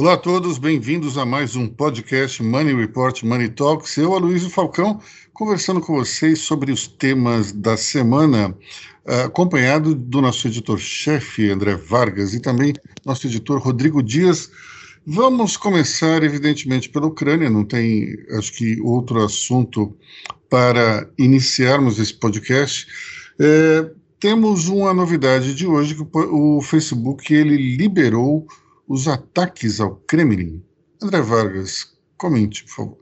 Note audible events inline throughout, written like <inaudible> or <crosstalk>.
Olá a todos, bem-vindos a mais um podcast Money Report Money Talks. Eu, Aloysio Falcão, conversando com vocês sobre os temas da semana, uh, acompanhado do nosso editor-chefe, André Vargas, e também nosso editor Rodrigo Dias. Vamos começar, evidentemente, pela Ucrânia, não tem, acho que, outro assunto para iniciarmos esse podcast. É, temos uma novidade de hoje, que o Facebook ele liberou os ataques ao Kremlin. André Vargas, comente, por favor.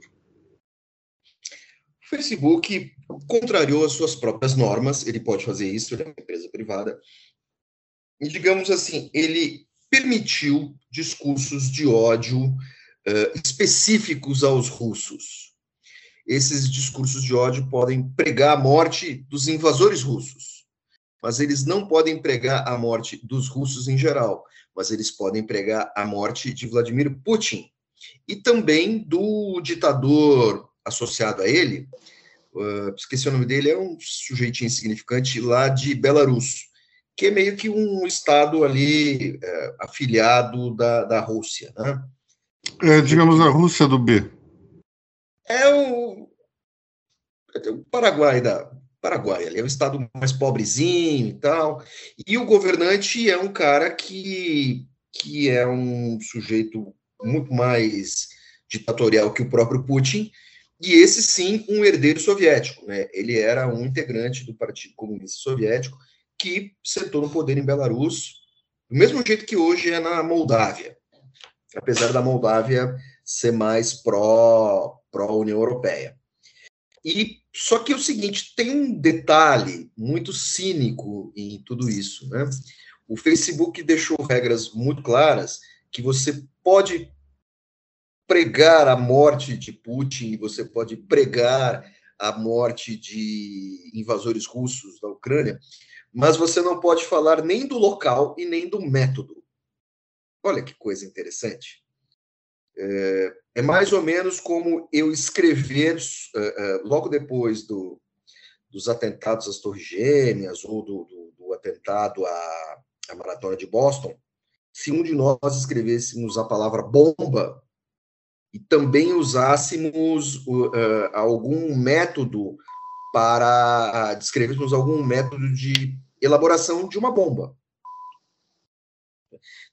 O Facebook contrariou as suas próprias normas, ele pode fazer isso, ele é uma empresa privada. E, digamos assim, ele permitiu discursos de ódio uh, específicos aos russos. Esses discursos de ódio podem pregar a morte dos invasores russos, mas eles não podem pregar a morte dos russos em geral mas eles podem pregar a morte de Vladimir Putin e também do ditador associado a ele, uh, esqueci o nome dele, é um sujeitinho insignificante lá de Belarus, que é meio que um estado ali uh, afiliado da, da Rússia, né? É, digamos a Rússia do B. É o, é o Paraguai da, Paraguai, ele é um estado mais pobrezinho e tal. E o governante é um cara que, que é um sujeito muito mais ditatorial que o próprio Putin, e esse sim um herdeiro soviético, né? Ele era um integrante do Partido Comunista Soviético que sentou no poder em Belarus, do mesmo jeito que hoje é na Moldávia, apesar da Moldávia ser mais pró pró Europeia. E só que é o seguinte, tem um detalhe muito cínico em tudo isso, né? O Facebook deixou regras muito claras que você pode pregar a morte de Putin, você pode pregar a morte de invasores russos da Ucrânia, mas você não pode falar nem do local e nem do método. Olha que coisa interessante. É, é mais ou menos como eu escrever, uh, uh, logo depois do, dos atentados às Torres Gêmeas ou do, do, do atentado à, à, Maratona de Boston, se um de nós escrevêssemos a palavra bomba e também usássemos uh, algum método para descrevermos algum método de elaboração de uma bomba.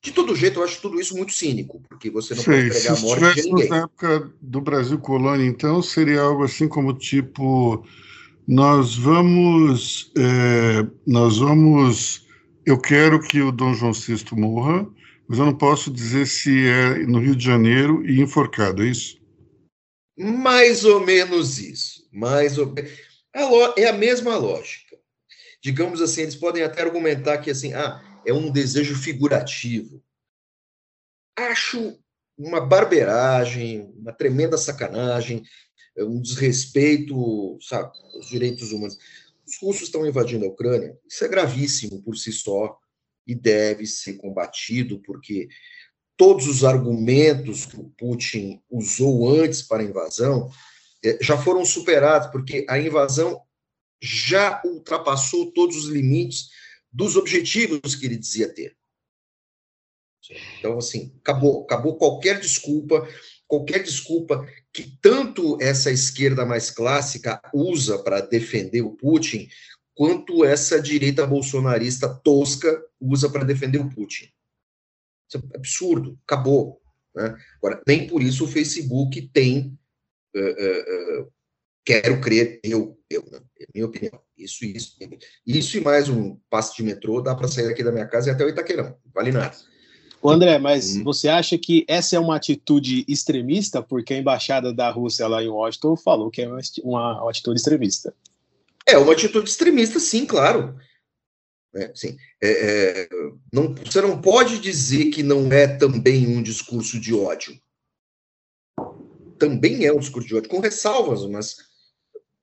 De todo jeito, eu acho tudo isso muito cínico, porque você não Sei, pode pregar a morte de ninguém. Na época do Brasil colônia, então, seria algo assim como tipo: nós vamos, é, nós vamos, eu quero que o Dom João VI morra, mas eu não posso dizer se é no Rio de Janeiro e enforcado, é isso? Mais ou menos isso. Mais ou... É a mesma lógica. Digamos assim, eles podem até argumentar que assim, ah, é um desejo figurativo. Acho uma barberagem, uma tremenda sacanagem, é um desrespeito, sabe, aos direitos humanos. Os russos estão invadindo a Ucrânia, isso é gravíssimo por si só e deve ser combatido, porque todos os argumentos que o Putin usou antes para a invasão é, já foram superados, porque a invasão já ultrapassou todos os limites dos objetivos que ele dizia ter. Então, assim, acabou, acabou qualquer desculpa, qualquer desculpa que tanto essa esquerda mais clássica usa para defender o Putin, quanto essa direita bolsonarista tosca usa para defender o Putin. Isso é absurdo, acabou. Né? Agora, nem por isso o Facebook tem, uh, uh, uh, quero crer, eu, eu, né? é minha opinião, isso, isso, isso e mais um passe de metrô dá para sair aqui da minha casa e até o Itaquerão, vale nada. O André, mas hum. você acha que essa é uma atitude extremista? Porque a embaixada da Rússia lá em Washington falou que é uma, uma, uma atitude extremista. É uma atitude extremista, sim, claro. É, sim. É, é, não, você não pode dizer que não é também um discurso de ódio. Também é um discurso de ódio, com ressalvas, mas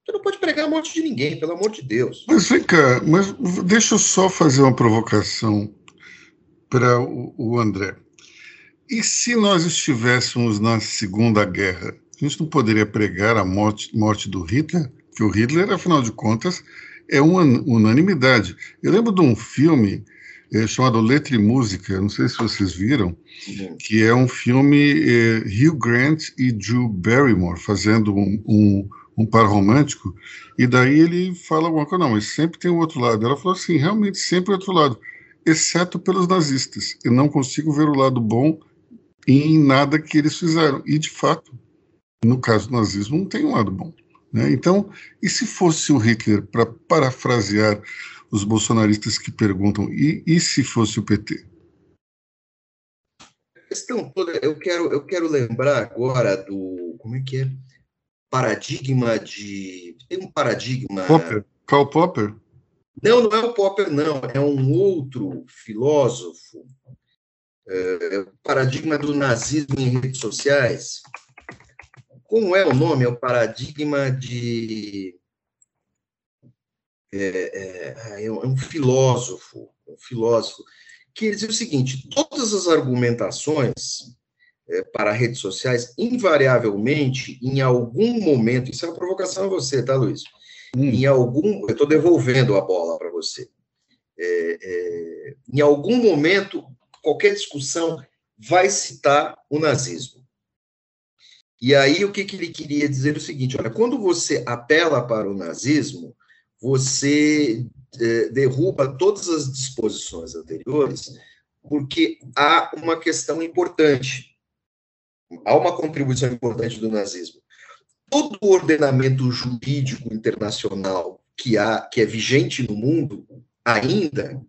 você não pode pregar a morte de ninguém, pelo amor de Deus. Mas vem cá, mas deixa eu só fazer uma provocação para o, o André. E se nós estivéssemos na Segunda Guerra, a gente não poderia pregar a morte, morte do Hitler? Que o Hitler, afinal de contas, é uma unanimidade. Eu lembro de um filme é, chamado Letra e Música, não sei se vocês viram, que é um filme é, Hugh Grant e Drew Barrymore fazendo um, um, um par romântico, e daí ele fala alguma coisa, não, mas sempre tem o outro lado. Ela falou assim, realmente sempre o outro lado, exceto pelos nazistas. Eu não consigo ver o lado bom em nada que eles fizeram. E, de fato, no caso do nazismo, não tem um lado bom. Né? Então, e se fosse o Hitler, para parafrasear os bolsonaristas que perguntam, e, e se fosse o PT? A questão toda, eu quero, eu quero lembrar agora do. Como é que é? Paradigma de. Tem um paradigma. Popper. Karl Popper? Não, não é o Popper, não. É um outro filósofo. É, paradigma do nazismo em redes sociais. Como é o nome? É o paradigma de. É, é, é um filósofo, um filósofo, que dizia o seguinte: todas as argumentações é, para redes sociais, invariavelmente, em algum momento, isso é uma provocação a você, tá, Luiz? Hum. Em algum, eu estou devolvendo a bola para você. É, é, em algum momento, qualquer discussão vai citar o nazismo. E aí, o que, que ele queria dizer é o seguinte: olha, quando você apela para o nazismo, você é, derruba todas as disposições anteriores, porque há uma questão importante, há uma contribuição importante do nazismo. Todo o ordenamento jurídico internacional que há, que é vigente no mundo, ainda,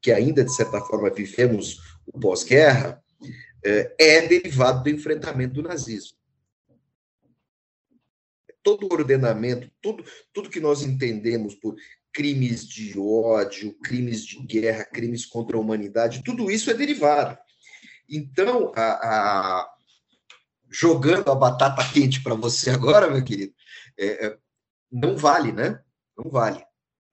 que ainda de certa forma vivemos o pós-guerra, é, é derivado do enfrentamento do nazismo todo o ordenamento, tudo, tudo que nós entendemos por crimes de ódio, crimes de guerra, crimes contra a humanidade, tudo isso é derivado. Então, a, a, jogando a batata quente para você agora, meu querido, é, é, não vale, né? Não vale.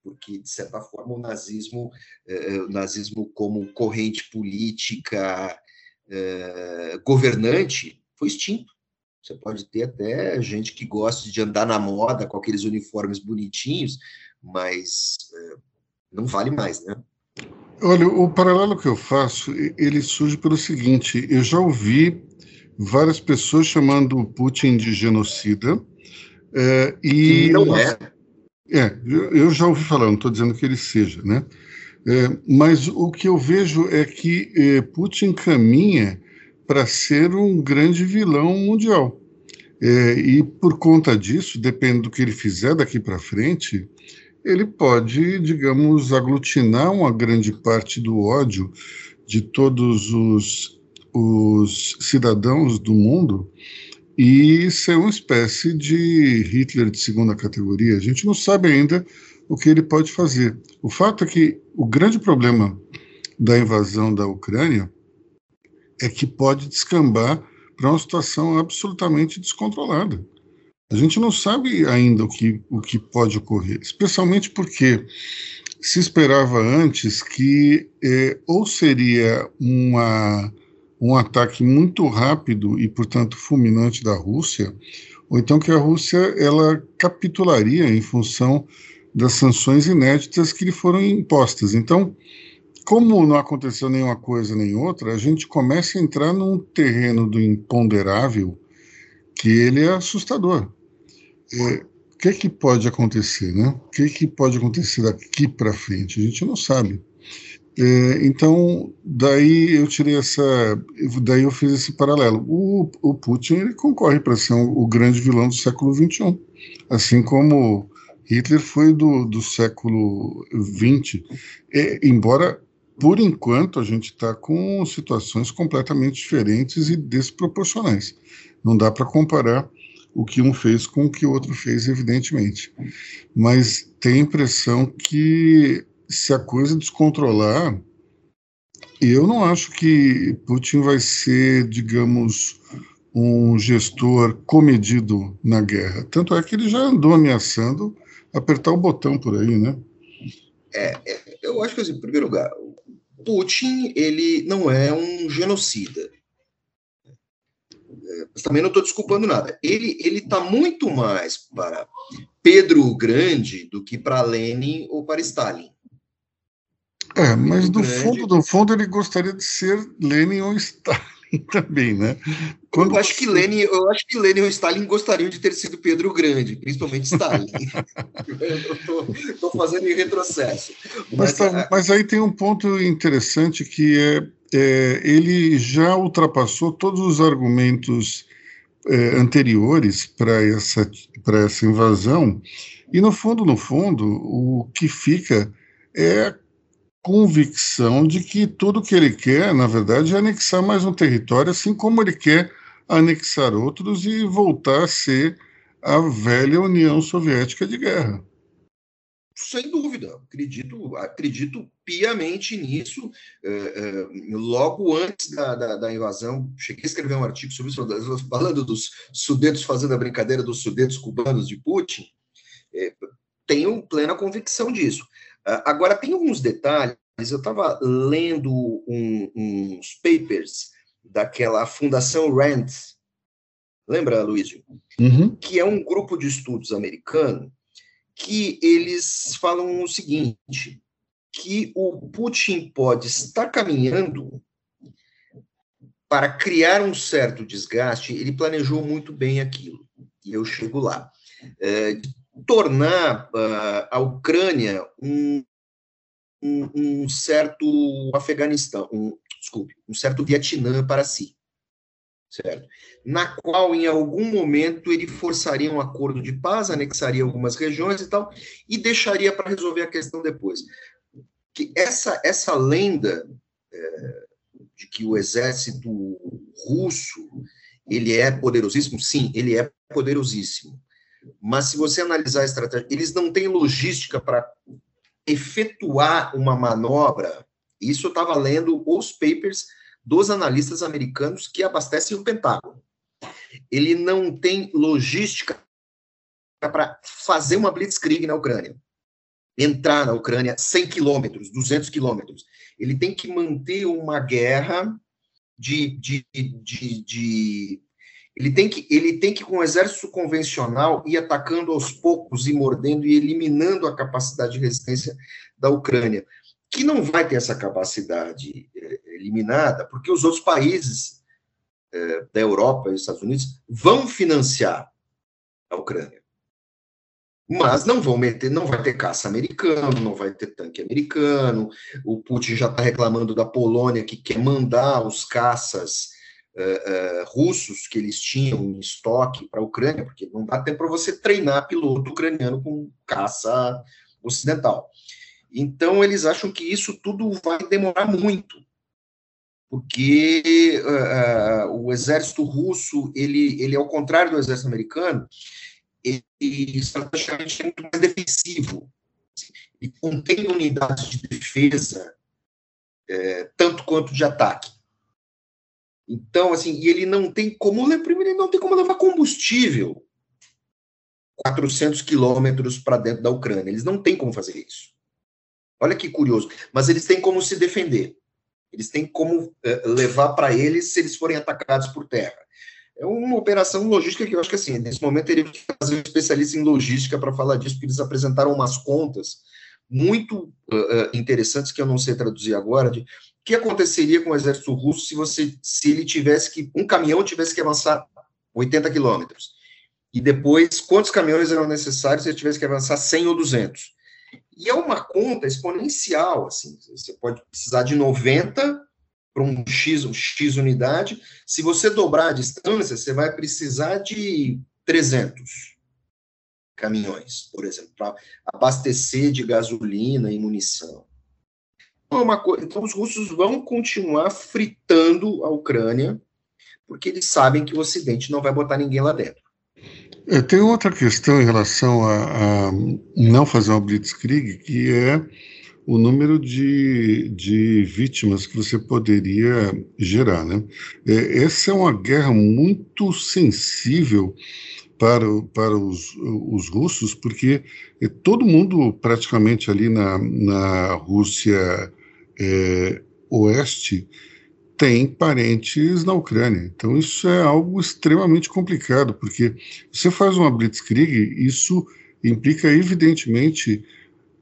Porque, de certa forma, o nazismo, é, o nazismo como corrente política é, governante foi extinto. Você pode ter até gente que gosta de andar na moda com aqueles uniformes bonitinhos, mas é, não vale mais, né? Olha, o paralelo que eu faço, ele surge pelo seguinte: eu já ouvi várias pessoas chamando o Putin de genocida. É, e não é. É, eu já ouvi falar, não estou dizendo que ele seja, né? É, mas o que eu vejo é que é, Putin caminha para ser um grande vilão mundial. É, e por conta disso, depende do que ele fizer daqui para frente, ele pode, digamos, aglutinar uma grande parte do ódio de todos os, os cidadãos do mundo e ser uma espécie de Hitler de segunda categoria. A gente não sabe ainda o que ele pode fazer. O fato é que o grande problema da invasão da Ucrânia é que pode descambar para uma situação absolutamente descontrolada. A gente não sabe ainda o que, o que pode ocorrer, especialmente porque se esperava antes que é, ou seria uma, um ataque muito rápido e, portanto, fulminante da Rússia, ou então que a Rússia ela capitularia em função das sanções inéditas que lhe foram impostas. Então, como não aconteceu nenhuma coisa nem outra, a gente começa a entrar num terreno do imponderável que ele é assustador. É, o que, que pode acontecer, né? O que, que pode acontecer daqui para frente? A gente não sabe. É, então, daí eu tirei essa, daí eu fiz esse paralelo. O, o Putin ele concorre para ser um, o grande vilão do século XXI, assim como Hitler foi do, do século XX. É, embora por enquanto, a gente está com situações completamente diferentes e desproporcionais. Não dá para comparar o que um fez com o que o outro fez, evidentemente. Mas tem a impressão que se a coisa descontrolar, eu não acho que Putin vai ser, digamos, um gestor comedido na guerra. Tanto é que ele já andou ameaçando apertar o botão por aí, né? É, é eu acho que, assim, em primeiro lugar, Putin ele não é um genocida. Mas também não estou desculpando nada. Ele ele está muito mais para Pedro o Grande do que para Lenin ou para Stalin. É, mas no fundo, no fundo, ele gostaria de ser Lenin ou Stalin <laughs> também, né? Quando eu acho você... que Lenin, eu acho que Lenin ou Stalin gostariam de ter sido Pedro Grande, principalmente Stalin. <laughs> eu estou fazendo em retrocesso. Mas, mas, tá, mas, aí tem um ponto interessante que é, é ele já ultrapassou todos os argumentos é, anteriores para essa para essa invasão e no fundo, no fundo, o que fica é a convicção de que tudo que ele quer, na verdade, é anexar mais um território, assim como ele quer anexar outros e voltar a ser a velha União Soviética de guerra. Sem dúvida, acredito, acredito piamente nisso. É, é, logo antes da, da, da, invasão, cheguei a escrever um artigo sobre isso, falando dos sudetos, fazendo a brincadeira dos sudetos cubanos de Putin. É, tenho plena convicção disso. Ah, agora, tem alguns detalhes. Eu estava lendo um, uns papers daquela Fundação Rand, lembra, Luísio? Uhum. Que é um grupo de estudos americano que eles falam o seguinte, que o Putin pode estar caminhando para criar um certo desgaste, ele planejou muito bem aquilo, e eu chego lá. É, tornar uh, a Ucrânia um, um, um, certo Afeganistão, um, desculpe, um certo Vietnã para si, certo? Na qual, em algum momento, ele forçaria um acordo de paz, anexaria algumas regiões e tal, e deixaria para resolver a questão depois. Que essa, essa lenda é, de que o exército russo ele é poderosíssimo, sim, ele é poderosíssimo mas se você analisar a estratégia, eles não têm logística para efetuar uma manobra. Isso eu estava lendo os papers dos analistas americanos que abastecem o Pentágono. Ele não tem logística para fazer uma blitzkrieg na Ucrânia, entrar na Ucrânia 100 quilômetros, 200 quilômetros. Ele tem que manter uma guerra de, de, de, de ele tem que, ele tem que com o exército convencional, ir atacando aos poucos e mordendo e eliminando a capacidade de resistência da Ucrânia, que não vai ter essa capacidade é, eliminada, porque os outros países é, da Europa e dos Estados Unidos vão financiar a Ucrânia. Mas não vão meter, não vai ter caça americano, não vai ter tanque americano. O Putin já está reclamando da Polônia que quer mandar os caças uh, russos que eles tinham em estoque para a Ucrânia, porque não dá tempo para você treinar piloto ucraniano com caça ocidental. Então, eles acham que isso tudo vai demorar muito, porque uh, o exército russo, ele, ele, ao contrário do exército americano, ele estrategicamente é muito mais defensivo. Ele contém unidades de defesa, é, tanto quanto de ataque. Então, assim, e ele não tem como, primeiro, ele não tem como levar combustível 400 quilômetros para dentro da Ucrânia. Eles não têm como fazer isso. Olha que curioso. Mas eles têm como se defender. Eles têm como é, levar para eles se eles forem atacados por terra. É uma operação logística que eu acho que, assim, nesse momento teria que fazer um especialista em logística para falar disso, porque eles apresentaram umas contas muito uh, interessantes que eu não sei traduzir agora, de que aconteceria com o exército russo se você se ele tivesse que um caminhão tivesse que avançar 80 quilômetros? E depois quantos caminhões eram necessários se ele tivesse que avançar 100 ou 200 e é uma conta exponencial assim você pode precisar de 90 para um x um x unidade. Se você dobrar a distância você vai precisar de 300 caminhões por exemplo para abastecer de gasolina e munição uma coisa, então os russos vão continuar fritando a Ucrânia, porque eles sabem que o Ocidente não vai botar ninguém lá dentro. É, tem outra questão em relação a, a, não fazer uma blitzkrieg, que é o número de, de vítimas que você poderia gerar. Né? É, essa é uma guerra muito sensível para, para os, os russos, porque todo mundo praticamente ali na, na Rússia é, oeste tem parentes na Ucrânia. Então isso é algo extremamente complicado, porque você faz uma blitzkrieg, isso implica evidentemente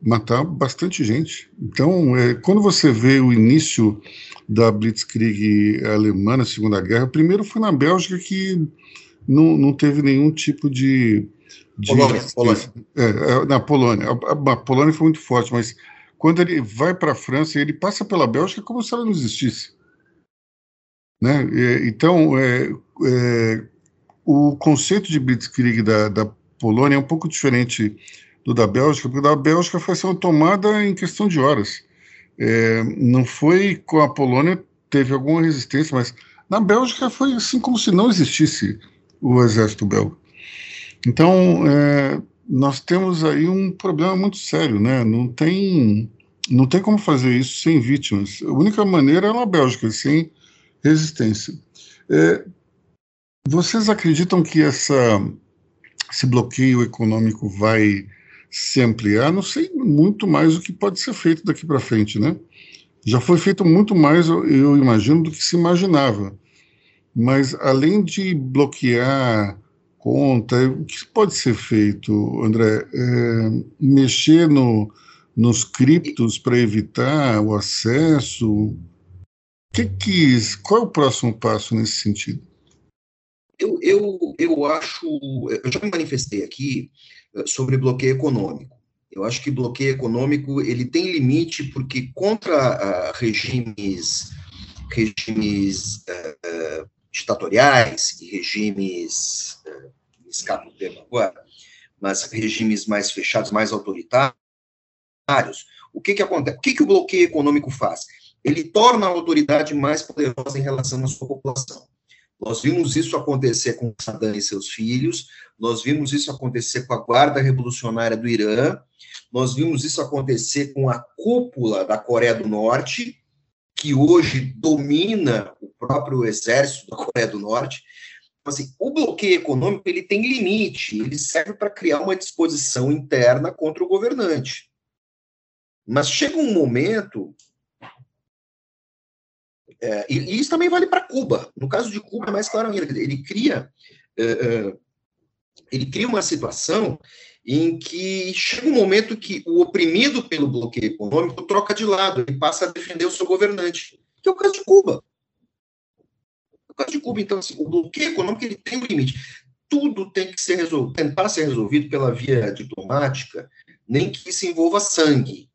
matar bastante gente. Então, é, quando você vê o início da Blitzkrieg alemã na Segunda Guerra, primeiro foi na Bélgica que não, não teve nenhum tipo de. de Polônia, Polônia. É, é, na Polônia. A, a, Polônia foi muito forte, mas quando ele vai para a França, ele passa pela Bélgica como se ela não existisse. Né? então, é, é, o conceito de Blitzkrieg da, da Polônia é um pouco diferente do da Bélgica, porque da Bélgica foi sendo tomada em questão de horas. É, não foi com a Polônia, teve alguma resistência, mas na Bélgica foi assim como se não existisse o exército belga. Então, é, nós temos aí um problema muito sério, né? Não tem, não tem como fazer isso sem vítimas. A única maneira é na Bélgica, sem resistência. É, vocês acreditam que essa, esse bloqueio econômico vai se ampliar? Não sei muito mais o que pode ser feito daqui para frente, né? Já foi feito muito mais, eu imagino, do que se imaginava. Mas além de bloquear conta, o que pode ser feito, André? É, mexer no, nos criptos para evitar o acesso? Que que, qual é o próximo passo nesse sentido? Eu, eu, eu acho, eu já me manifestei aqui eh, sobre bloqueio econômico. Eu acho que bloqueio econômico ele tem limite porque contra uh, regimes regimes uh, ditatoriais regimes, uh, escapa o termo agora, mas regimes mais fechados, mais autoritários, o que que acontece? O que que o bloqueio econômico faz? Ele torna a autoridade mais poderosa em relação à sua população. Nós vimos isso acontecer com Saddam e seus filhos, nós vimos isso acontecer com a Guarda Revolucionária do Irã, nós vimos isso acontecer com a cúpula da Coreia do Norte, que hoje domina o próprio exército da Coreia do Norte. Então, assim, o bloqueio econômico ele tem limite, ele serve para criar uma disposição interna contra o governante. Mas chega um momento é, e, e, isso também vale para Cuba. No caso de Cuba, é mais claro ainda. Ele cria, é, é, ele cria uma situação em que chega um momento que o oprimido pelo bloqueio econômico troca de lado e passa a defender o seu governante, que é o caso de Cuba. No caso de Cuba, então, assim, o bloqueio econômico ele tem um limite. Tudo tem que ser resolvido, tentar ser resolvido pela via diplomática, nem que isso envolva sangue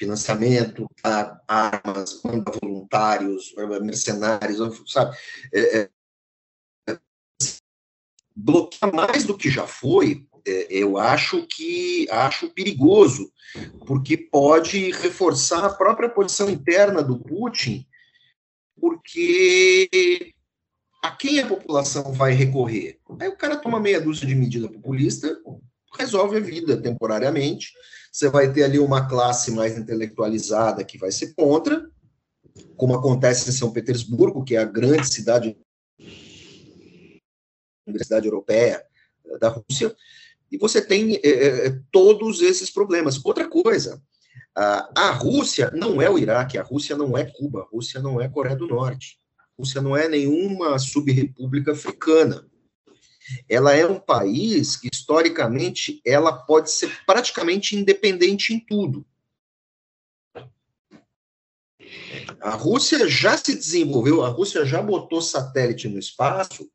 financiamento, armas, manda voluntários, mercenários, sabe? É, é, bloquear mais do que já foi, é, eu acho que acho perigoso, porque pode reforçar a própria posição interna do Putin, porque a quem a população vai recorrer? Aí o cara toma meia dúzia de medida populista, resolve a vida temporariamente, você vai ter ali uma classe mais intelectualizada que vai ser contra, como acontece em São Petersburgo, que é a grande cidade, universidade europeia eh, da Rússia, e você tem é, todos esses problemas. Outra coisa, a, a Rússia não é o Iraque, a Rússia não é Cuba, a Rússia não é Coreia do Norte, a Rússia não é nenhuma subrepública africana ela é um país que, historicamente, ela pode ser praticamente independente em tudo. A Rússia já se desenvolveu, a Rússia já botou satélite no espaço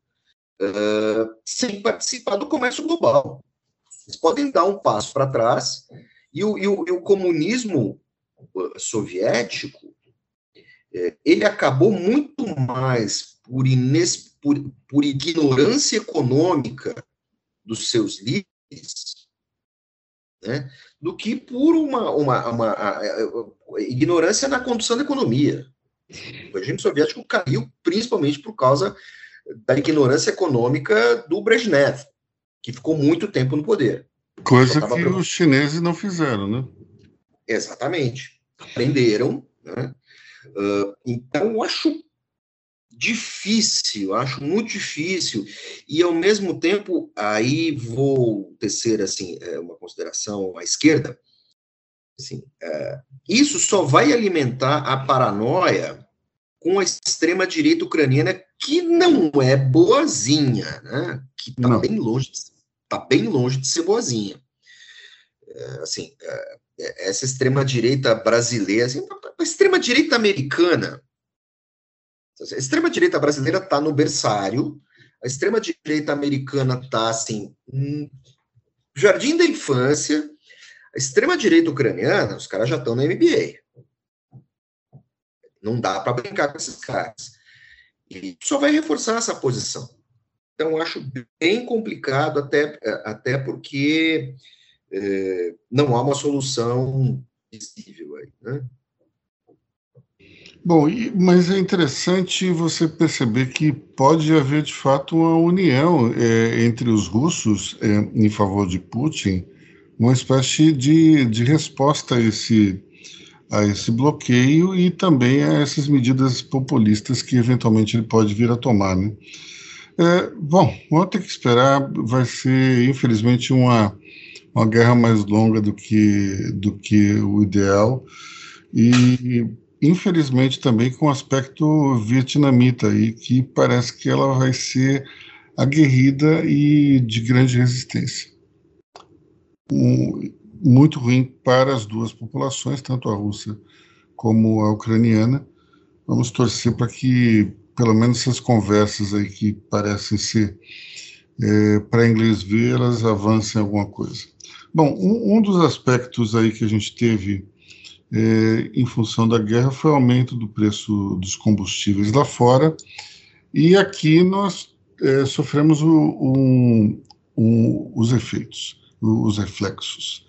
uh, sem participar do comércio global. Eles podem dar um passo para trás e o, e, o, e o, comunismo soviético eh, ele acabou muito mais por, ines, por, por ignorância econômica dos seus líderes, né, do que por uma, uma, uma ignorância na condução da economia. O regime soviético caiu principalmente por causa da ignorância econômica do Brezhnev, que ficou muito tempo no poder. Coisa que os chineses não fizeram, né? Exatamente. Aprenderam. Né? Uh, então, eu acho difícil, acho muito difícil, e ao mesmo tempo, aí vou tecer, assim, é, uma consideração à esquerda, assim, é, isso só vai alimentar a paranoia com a extrema-direita ucraniana, que não é boazinha, né, que está bem longe, está bem longe de ser boazinha. é, assim, é, é essa extrema-direita brasileira, assim, a extrema-direita americana, a extrema-direita brasileira está no berçário, a extrema-direita americana está, assim, jardim da infância, a extrema-direita ucraniana, os caras já estão na MBA. Não dá para brincar com esses caras. E só vai reforçar essa posição. Então, acho bem complicado, até, até porque é, não há uma solução visível aí, né? Bom, mas é interessante você perceber que pode haver de fato uma união é, entre os russos é, em favor de Putin, uma espécie de, de resposta a esse, a esse bloqueio e também a essas medidas populistas que eventualmente ele pode vir a tomar. Né? É, bom, vamos ter que esperar, vai ser infelizmente uma, uma guerra mais longa do que, do que o ideal e infelizmente também com aspecto vietnamita aí, que parece que ela vai ser aguerrida e de grande resistência. Um, muito ruim para as duas populações, tanto a russa como a ucraniana. Vamos torcer para que, pelo menos essas conversas aí que parecem ser é, para inglês ver, elas avancem alguma coisa. Bom, um, um dos aspectos aí que a gente teve é, em função da guerra foi o aumento do preço dos combustíveis lá fora, e aqui nós é, sofremos o, o, o, os efeitos, os reflexos.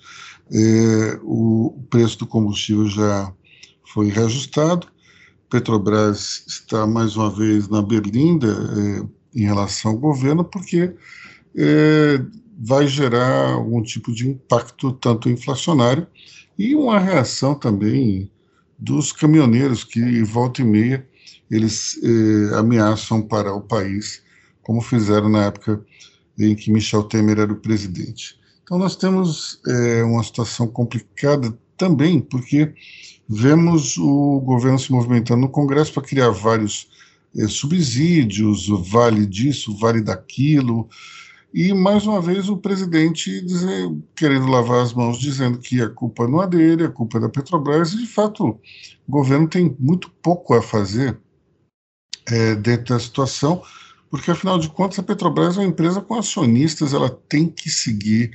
É, o preço do combustível já foi reajustado, Petrobras está mais uma vez na berlinda é, em relação ao governo, porque é, vai gerar algum tipo de impacto tanto inflacionário e uma reação também dos caminhoneiros que, volta e meia, eles eh, ameaçam parar o país, como fizeram na época em que Michel Temer era o presidente. Então, nós temos eh, uma situação complicada também, porque vemos o governo se movimentando no Congresso para criar vários eh, subsídios, vale disso, vale daquilo, e, mais uma vez, o presidente dizer, querendo lavar as mãos, dizendo que a culpa não é dele, a culpa é da Petrobras, e, de fato, o governo tem muito pouco a fazer é, dentro da situação, porque, afinal de contas, a Petrobras é uma empresa com acionistas, ela tem que seguir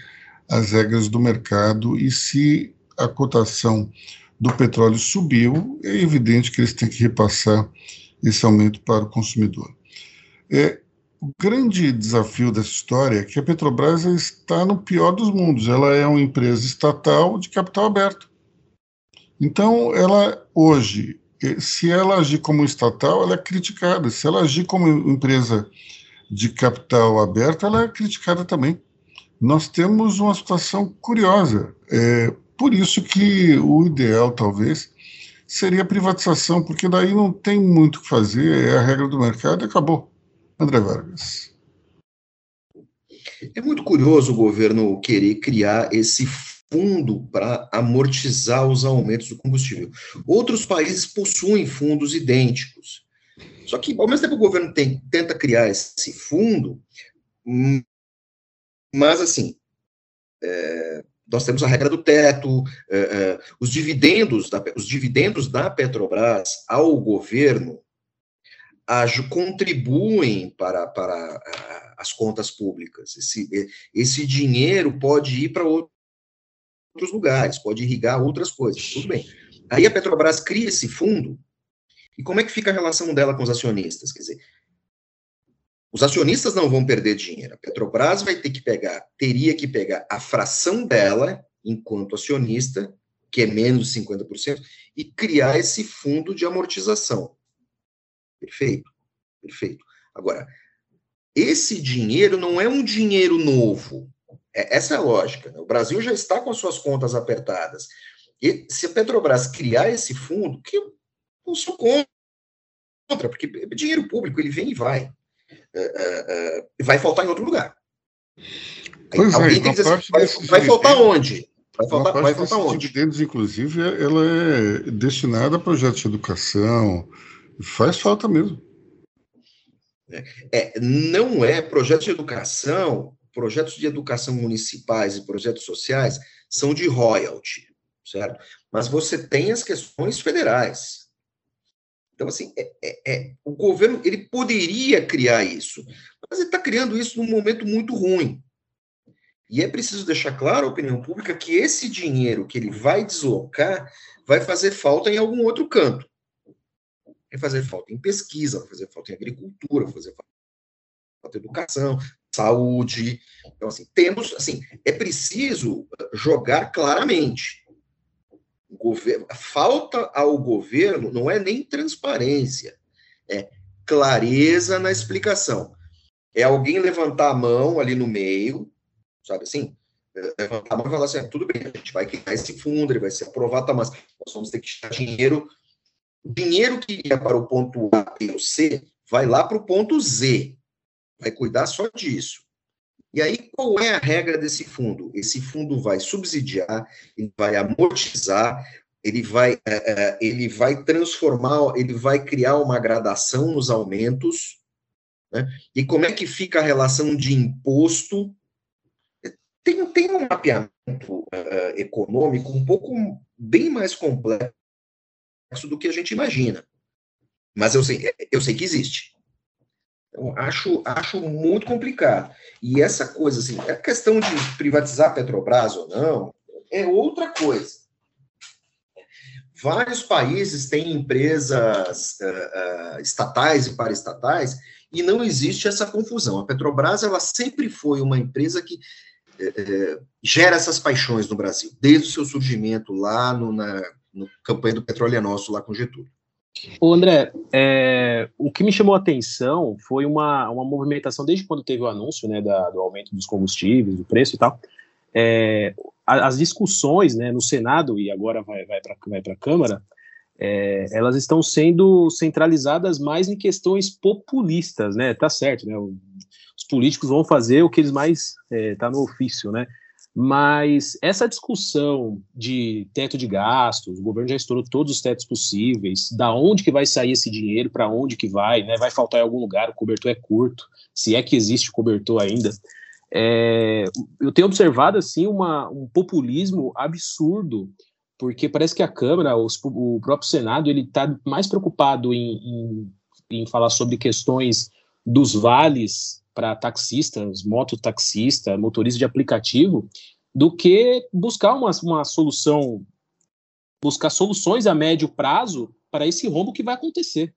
as regras do mercado, e se a cotação do petróleo subiu, é evidente que eles têm que repassar esse aumento para o consumidor. É, o grande desafio dessa história é que a Petrobras está no pior dos mundos. Ela é uma empresa estatal de capital aberto. Então, ela hoje, eh, se ela agir como estatal, ela é criticada. Se ela agir como empresa de capital aberto, ela é criticada também. Nós temos uma situação curiosa. É, por isso que o ideal, talvez, seria a privatização, porque daí não tem muito o que fazer, é a regra do mercado e acabou. André Vargas. É muito curioso o governo querer criar esse fundo para amortizar os aumentos do combustível. Outros países possuem fundos idênticos. Só que, ao mesmo tempo, o governo tem, tenta criar esse fundo, mas, assim, é, nós temos a regra do teto, é, é, os, dividendos da, os dividendos da Petrobras ao governo contribuem para, para as contas públicas. Esse, esse dinheiro pode ir para outros lugares, pode irrigar outras coisas, tudo bem. Aí a Petrobras cria esse fundo, e como é que fica a relação dela com os acionistas? Quer dizer, os acionistas não vão perder dinheiro. A Petrobras vai ter que pegar, teria que pegar a fração dela, enquanto acionista, que é menos de 50%, e criar esse fundo de amortização. Perfeito, perfeito. Agora, esse dinheiro não é um dinheiro novo. É, essa é a lógica. Né? O Brasil já está com as suas contas apertadas. E se a Petrobras criar esse fundo, que eu sou contra, porque é dinheiro público, ele vem e vai. É, é, é vai faltar em outro lugar. Pois Alguém é, tem que dizer assim, vai, vai faltar onde? Vai faltar, vai faltar onde? dividendos, inclusive, ela é destinada a projetos de educação, Faz falta mesmo. É, não é projetos de educação, projetos de educação municipais e projetos sociais são de royalty, certo? Mas você tem as questões federais. Então, assim, é, é, é, o governo ele poderia criar isso, mas ele está criando isso num momento muito ruim. E é preciso deixar claro à opinião pública que esse dinheiro que ele vai deslocar vai fazer falta em algum outro canto. Vai fazer falta em pesquisa, vai fazer falta em agricultura, vai fazer falta em educação, saúde. Então, assim, temos, assim, é preciso jogar claramente. Falta ao governo não é nem transparência, é clareza na explicação. É alguém levantar a mão ali no meio, sabe assim? Levantar a mão e falar assim, ah, tudo bem, a gente vai criar esse fundo, ele vai ser aprovado, tá, mas nós vamos ter que tirar dinheiro. Dinheiro que ia para o ponto A, B ou C vai lá para o ponto Z. Vai cuidar só disso. E aí, qual é a regra desse fundo? Esse fundo vai subsidiar, ele vai amortizar, ele vai, uh, ele vai transformar, ele vai criar uma gradação nos aumentos. Né? E como é que fica a relação de imposto tem, tem um mapeamento uh, econômico um pouco bem mais complexo do que a gente imagina. Mas eu sei, eu sei que existe. Então, acho, acho muito complicado. E essa coisa, assim, a questão de privatizar a Petrobras ou não, é outra coisa. Vários países têm empresas uh, uh, estatais e paraestatais e não existe essa confusão. A Petrobras ela sempre foi uma empresa que é, é, gera essas paixões no Brasil, desde o seu surgimento lá no, na no campanha do Petróleo é Nosso, lá com Getúlio. O André, é, o que me chamou a atenção foi uma, uma movimentação desde quando teve o anúncio né, da, do aumento dos combustíveis, do preço e tal. É, as discussões né, no Senado e agora vai, vai para vai a Câmara, é, elas estão sendo centralizadas mais em questões populistas, né? Tá certo, né? os políticos vão fazer o que eles mais está é, no ofício, né? Mas essa discussão de teto de gastos, o governo já estourou todos os tetos possíveis, da onde que vai sair esse dinheiro, para onde que vai, né? Vai faltar em algum lugar, o cobertor é curto, se é que existe cobertor ainda. É, eu tenho observado assim uma, um populismo absurdo, porque parece que a Câmara, os, o próprio Senado, ele está mais preocupado em, em, em falar sobre questões dos vales para taxistas, mototaxista, motorista de aplicativo, do que buscar uma, uma solução, buscar soluções a médio prazo para esse rombo que vai acontecer.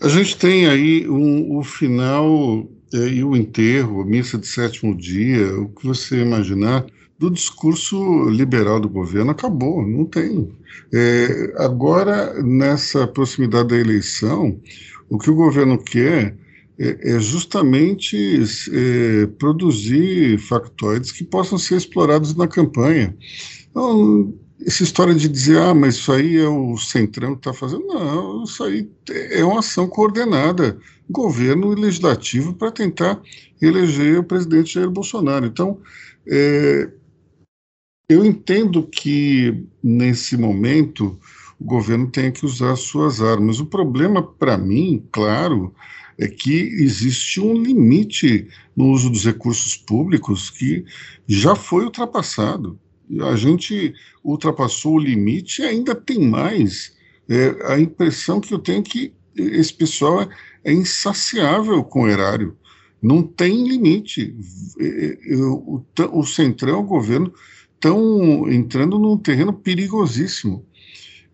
A gente tem aí um, o final é, e o enterro, a missa de sétimo dia, o que você imaginar do discurso liberal do governo acabou, não tem. É, agora, nessa proximidade da eleição, o que o governo quer é, é justamente é, produzir factoides que possam ser explorados na campanha. Então, essa história de dizer, ah, mas isso aí é o Centrão que está fazendo, não, isso aí é uma ação coordenada, governo e legislativo, para tentar eleger o presidente Jair Bolsonaro. Então, é, eu entendo que, nesse momento, o governo tem que usar suas armas. O problema, para mim, claro, é que existe um limite no uso dos recursos públicos que já foi ultrapassado. A gente ultrapassou o limite e ainda tem mais. É, a impressão que eu tenho é que esse pessoal é, é insaciável com o erário. Não tem limite. É, é, o, o Centrão, o governo, estão entrando num terreno perigosíssimo.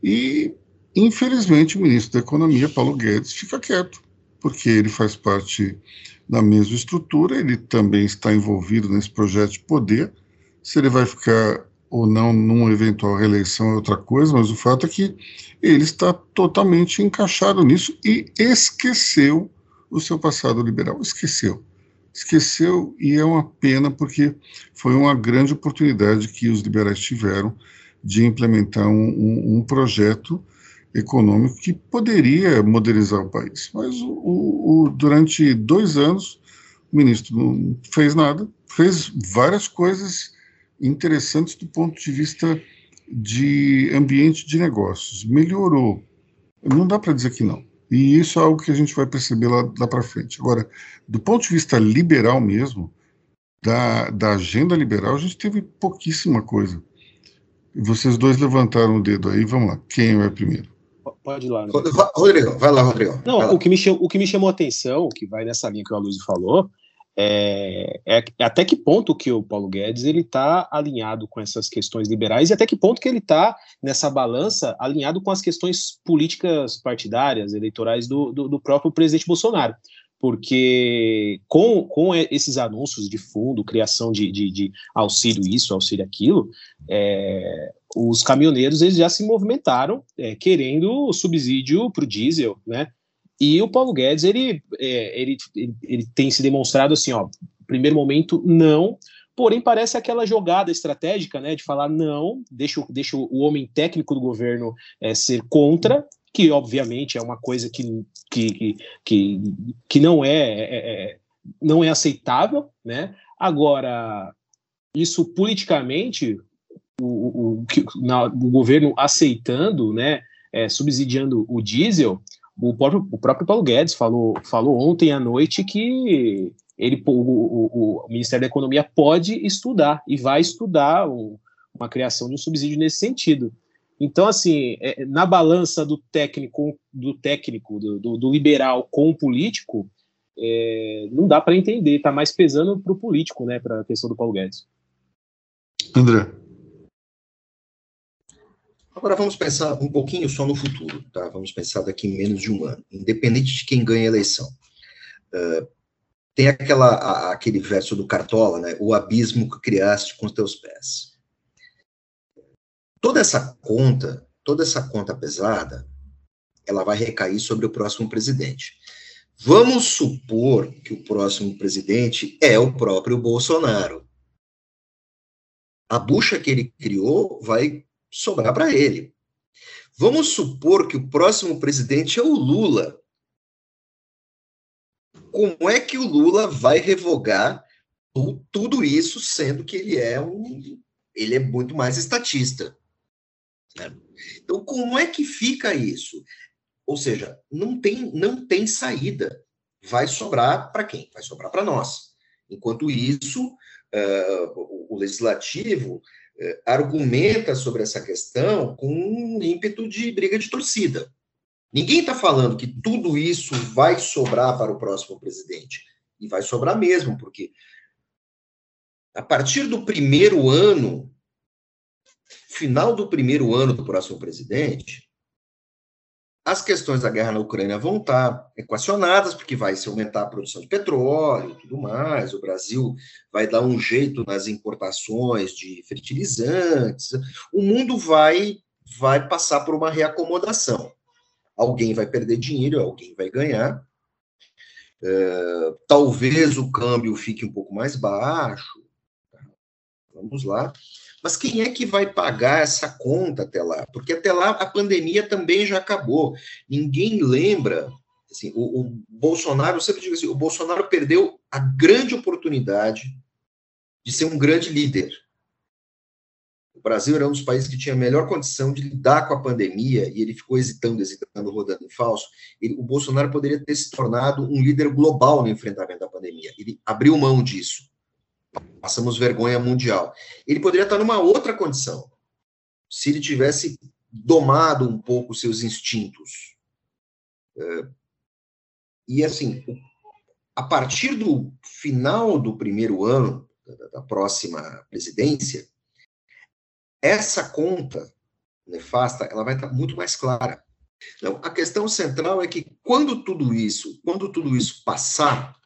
E, infelizmente, o ministro da Economia, Paulo Guedes, fica quieto, porque ele faz parte da mesma estrutura, ele também está envolvido nesse projeto de poder. Se ele vai ficar ou não numa eventual reeleição é outra coisa, mas o fato é que ele está totalmente encaixado nisso e esqueceu o seu passado liberal. Esqueceu. Esqueceu e é uma pena porque foi uma grande oportunidade que os liberais tiveram de implementar um, um, projeto econômico que poderia modernizar o país. Mas o, o, durante dois anos, o ministro não fez nada, fez várias coisas interessantes do ponto de vista de ambiente de negócios. Melhorou. Não dá para dizer que não. E isso é algo que a gente vai perceber lá, lá para frente. Agora, do ponto de vista liberal mesmo, da, da agenda liberal, a gente teve pouquíssima coisa. Vocês dois levantaram o dedo aí, vamos lá. Quem vai primeiro? Pode ir lá. Né? Rodrigo, vai lá, Rodrigo. Não, lá. O, que me chamou, o que me chamou a atenção, que vai nessa linha que o Aloysio falou, é, é, até que ponto que o Paulo Guedes ele está alinhado com essas questões liberais e até que ponto que ele está nessa balança alinhado com as questões políticas partidárias, eleitorais do, do, do próprio presidente Bolsonaro porque com, com esses anúncios de fundo, criação de, de, de auxílio isso, auxílio aquilo, é, os caminhoneiros eles já se movimentaram é, querendo subsídio para o diesel, né? E o Paulo Guedes ele, é, ele, ele, ele, tem se demonstrado assim, ó, primeiro momento não, porém parece aquela jogada estratégica, né, de falar não, deixa, deixa o homem técnico do governo é, ser contra que obviamente é uma coisa que, que, que, que não é, é, é não é aceitável, né? Agora, isso politicamente, o, o, na, o governo aceitando, né, é, subsidiando o diesel, o próprio, o próprio Paulo Guedes falou, falou ontem à noite que ele, o, o, o Ministério da Economia pode estudar e vai estudar uma criação de um subsídio nesse sentido. Então, assim, é, na balança do técnico, do técnico, do, do, do liberal com o político, é, não dá para entender, está mais pesando para o político, né, para a questão do Paulo Guedes. André. Agora vamos pensar um pouquinho só no futuro, tá? Vamos pensar daqui em menos de um ano, independente de quem ganha a eleição. Uh, tem aquela, a, aquele verso do Cartola, né? O abismo que criaste com os teus pés. Toda essa conta, toda essa conta pesada, ela vai recair sobre o próximo presidente. Vamos supor que o próximo presidente é o próprio Bolsonaro. A bucha que ele criou vai sobrar para ele. Vamos supor que o próximo presidente é o Lula. Como é que o Lula vai revogar tudo isso, sendo que ele é um, ele é muito mais estatista? Então, como é que fica isso? Ou seja, não tem, não tem saída. Vai sobrar para quem? Vai sobrar para nós. Enquanto isso, uh, o, o, legislativo uh, argumenta sobre essa questão com um ímpeto de briga de torcida. Ninguém está falando que tudo isso vai sobrar para o próximo presidente. E vai sobrar mesmo, porque a partir do primeiro ano final do primeiro ano do próximo presidente, as questões da guerra na Ucrânia vão estar equacionadas, porque vai se aumentar a produção de petróleo e tudo mais, o Brasil vai dar um jeito nas importações de fertilizantes, o mundo vai, vai passar por uma reacomodação. Alguém vai perder dinheiro, alguém vai ganhar. É, talvez o câmbio fique um pouco mais baixo. Vamos lá. Mas quem é que vai pagar essa conta até lá? Porque até lá a pandemia também já acabou. Ninguém lembra. Assim, o, o Bolsonaro, eu sempre digo assim, o Bolsonaro perdeu a grande oportunidade de ser um grande líder. O Brasil era um dos países que tinha a melhor condição de lidar com a pandemia e ele ficou hesitando, hesitando, rodando em falso. Ele, o Bolsonaro poderia ter se tornado um líder global no enfrentamento da pandemia. Ele abriu mão disso passamos vergonha mundial. Ele poderia estar numa outra condição, se ele tivesse domado um pouco seus instintos. É, e assim, a partir do final do primeiro ano da, próxima presidência, essa conta nefasta, ela vai estar muito mais clara. Então, a questão central é que quando tudo isso, quando tudo isso passar,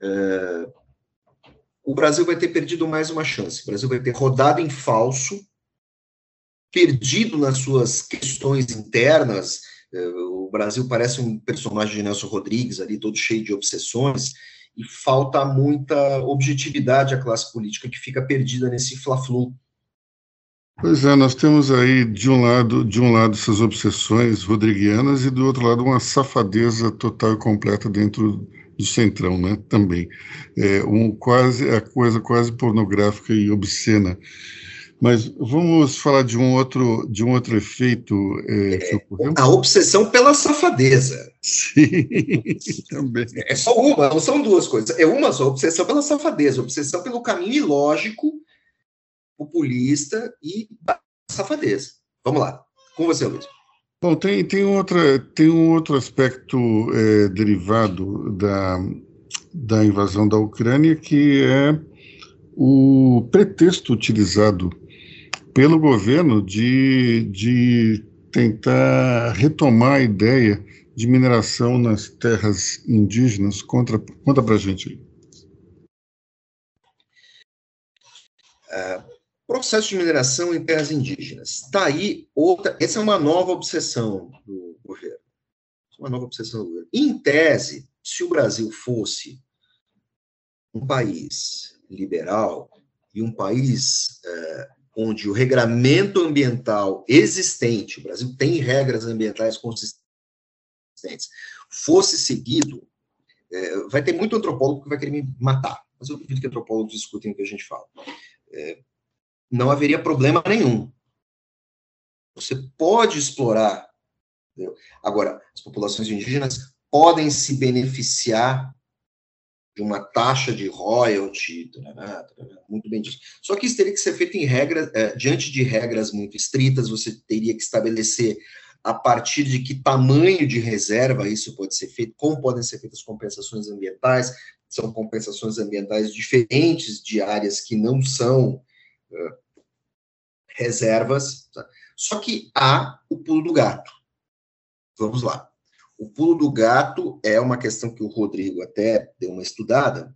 é, o Brasil vai ter perdido mais uma chance. O Brasil vai ter rodado em falso, perdido nas suas questões internas. É, o Brasil parece um personagem de Nelson Rodrigues ali, todo cheio de obsessões, e falta muita objetividade à classe política que fica perdida nesse fla-flu. Pois é, nós temos aí de um lado, de um lado essas obsessões rodriguianas e do outro lado uma safadeza total e completa dentro do Centrão, né? Também. É um, quase, a coisa quase pornográfica e obscena. Mas vamos falar de um outro, de um outro efeito é, que ocorreu? A obsessão pela safadeza. Sim, <laughs> também. É só uma, não são duas coisas. É uma só, obsessão pela safadeza, obsessão pelo caminho ilógico, populista e safadeza. Vamos lá, com você, Luiz. Bom, tem, tem, outra, tem um outro aspecto é, derivado da, da invasão da Ucrânia, que é o pretexto utilizado pelo governo de, de tentar retomar a ideia de mineração nas terras indígenas. Conta, conta para a gente aí. Uh, processo de mineração em terras indígenas. Está aí outra. Essa é uma nova obsessão do governo. É uma nova obsessão do governo. Em tese, se o Brasil fosse um país liberal e um país uh, onde o regramento ambiental existente, o Brasil tem regras ambientais consistentes, fosse seguido, é, vai ter muito antropólogo que vai querer me matar, mas eu duvido que antropólogos escutem o que a gente fala. É, não haveria problema nenhum. Você pode explorar. Entendeu? Agora, as populações indígenas podem se beneficiar de uma taxa de royalty, muito bem disso. Só que isso teria que ser feito em regras, é, diante de regras muito estritas, você teria que estabelecer a partir de que tamanho de reserva isso pode ser feito, como podem ser feitas compensações ambientais, são compensações ambientais diferentes de áreas que não são uh, reservas. Tá? Só que há o pulo do gato. Vamos lá. O pulo do gato é uma questão que o Rodrigo até deu uma estudada,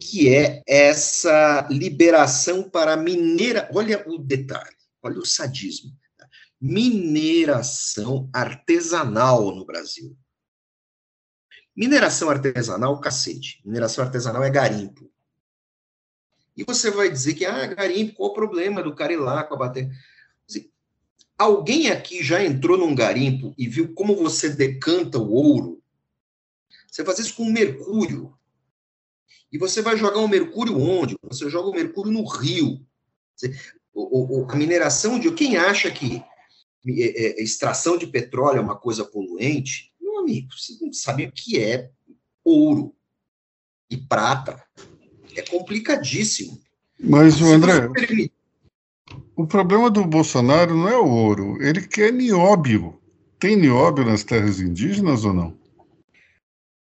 que é essa liberação para minera. Olha o detalhe, olha o sadismo. Mineração artesanal no Brasil. Mineração artesanal, cacete. Mineração artesanal é garimpo. E você vai dizer que, ah, garimpo, qual o problema do cara ir lá com a bater? Alguém aqui já entrou num garimpo e viu como você decanta o ouro? Você faz isso com mercúrio. E você vai jogar o mercúrio onde? Você joga o mercúrio no rio. A mineração de. Quem acha que é, é, extração de petróleo é uma coisa poluente? Meu amigo, você não sabe o que é ouro e prata. É complicadíssimo. Mas, o André, o problema do Bolsonaro não é o ouro, ele quer nióbio. Tem nióbio nas terras indígenas ou não?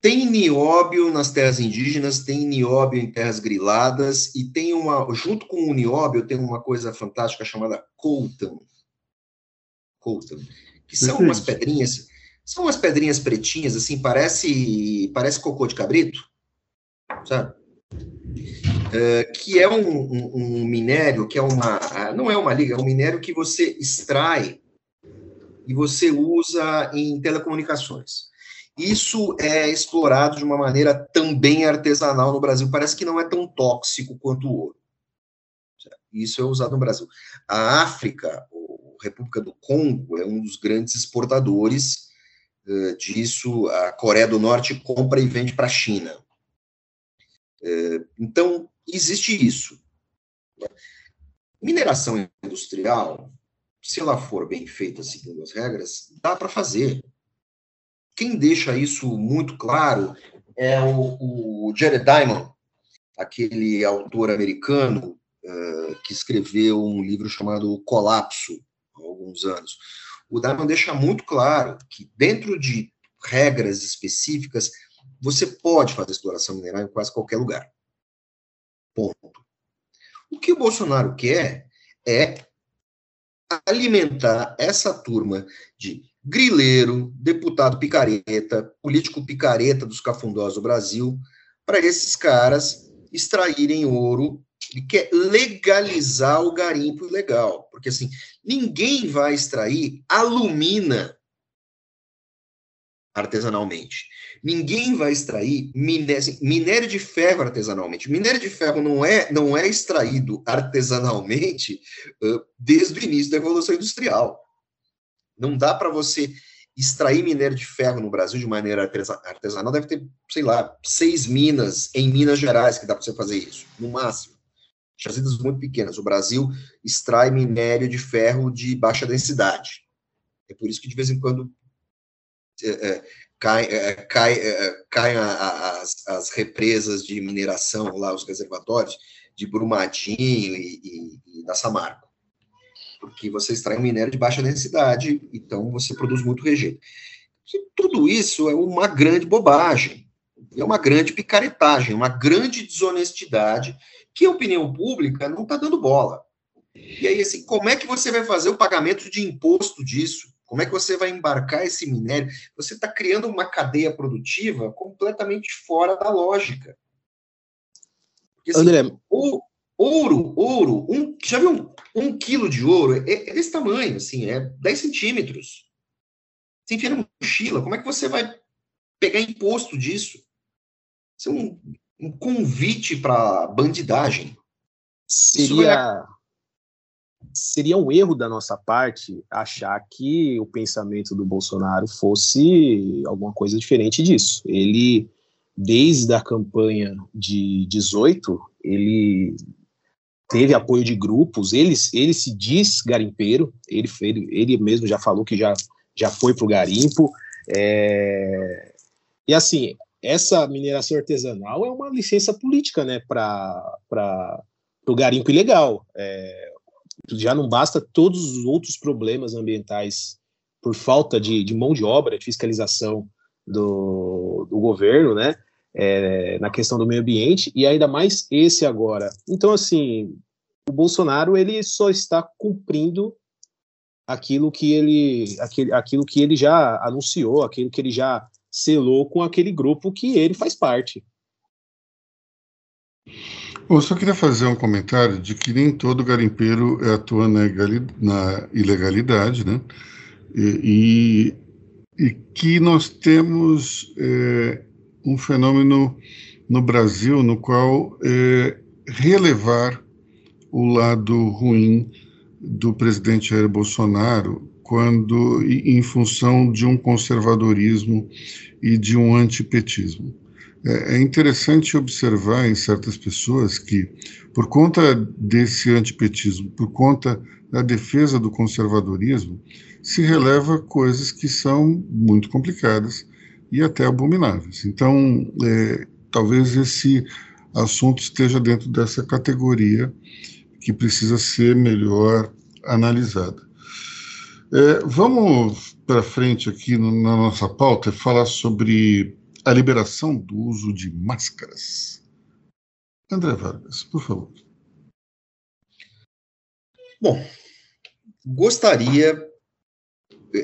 Tem nióbio nas terras indígenas, tem nióbio em terras griladas e tem uma, junto com o nióbio, tem uma coisa fantástica chamada coltan. Coltan, que são umas pedrinhas, são umas pedrinhas pretinhas assim, parece parece cocô de cabrito, sabe? Uh, que é um, um, um, minério, que é uma. Não é uma liga, é um minério que você extrai e você usa em telecomunicações. Isso é explorado de uma maneira também artesanal no Brasil. Parece que não é tão tóxico quanto o ouro. Isso é usado no Brasil. A África, a República do Congo, é um dos grandes exportadores uh, disso. A Coreia do Norte compra e vende para a China. Então, existe isso. Mineração industrial, se ela for bem feita seguindo as regras, dá para fazer. Quem deixa isso muito claro é o, o Jared Diamond, aquele autor americano uh, que escreveu um livro chamado Colapso, há alguns anos. O Diamond deixa muito claro que, dentro de regras específicas, você pode fazer exploração mineral em quase qualquer lugar. Ponto. O que o Bolsonaro quer é alimentar essa turma de grileiro, deputado picareta, político picareta dos cafundós do Brasil, para esses caras extraírem ouro. Ele quer legalizar o garimpo ilegal. Porque, assim, ninguém vai extrair alumina artesanalmente. Ninguém vai extrair minério, de ferro artesanalmente. Minério de ferro não é, não é extraído artesanalmente uh, desde o início da Revolução Industrial. Não dá para você extrair minério de ferro no Brasil de maneira artesanal. Deve ter, sei lá, seis minas em Minas Gerais que dá para você fazer isso, no máximo. jazidas muito pequenas. O Brasil extrai minério de ferro de baixa densidade. É por isso que de vez em quando é, é, é, cai, é, caem as, as represas de mineração lá, os reservatórios de Brumadinho e, e, e da Samarco. Porque você extrai um minério de baixa densidade, então você produz muito rejeito. Tudo isso é uma grande bobagem, é uma grande picaretagem, uma grande desonestidade que a opinião pública não está dando bola. E aí, assim, como é que você vai fazer o pagamento de imposto disso? Como é que você vai embarcar esse minério? Você está criando uma cadeia produtiva completamente fora da lógica. Porque, assim, André. O, ouro, ouro, um, já viu um, um quilo de ouro? É, é, desse tamanho, assim, é 10 centímetros. Você enfia na mochila, como é que você vai pegar imposto disso? Isso é um, um convite para bandidagem. Seria, seria um erro da nossa parte achar que o pensamento do Bolsonaro fosse alguma coisa diferente disso. Ele, desde a campanha de 18, ele teve apoio de grupos, ele, ele se diz garimpeiro, ele, ele, ele mesmo já falou que já, já foi para o garimpo, é, e assim, essa mineração artesanal é uma licença política, né, para o garimpo ilegal. É, já não basta todos os outros problemas ambientais por falta de, de mão de obra, de fiscalização do, do governo, né, é, na questão do meio ambiente, e ainda mais esse agora. Então, assim, o Bolsonaro, ele só está cumprindo aquilo que ele, aquilo, aquilo que ele já anunciou, aquilo que ele já selou com aquele grupo que ele faz parte. Eu só queria fazer um comentário de que nem todo garimpeiro atua na, na ilegalidade, né? E, e, e que nós temos é, um fenômeno no Brasil no qual é, relevar o lado ruim do presidente Jair Bolsonaro quando em função de um conservadorismo e de um antipetismo. É, é interessante observar em certas pessoas que, por conta desse antipetismo, por conta da defesa do conservadorismo, se releva coisas que são muito complicadas e até abomináveis. Então, é, talvez esse assunto esteja dentro dessa categoria que precisa ser melhor analisada. É, vamos para frente aqui no, na nossa pauta falar sobre a liberação do uso de máscaras. André Vargas, por favor. Bom, gostaria,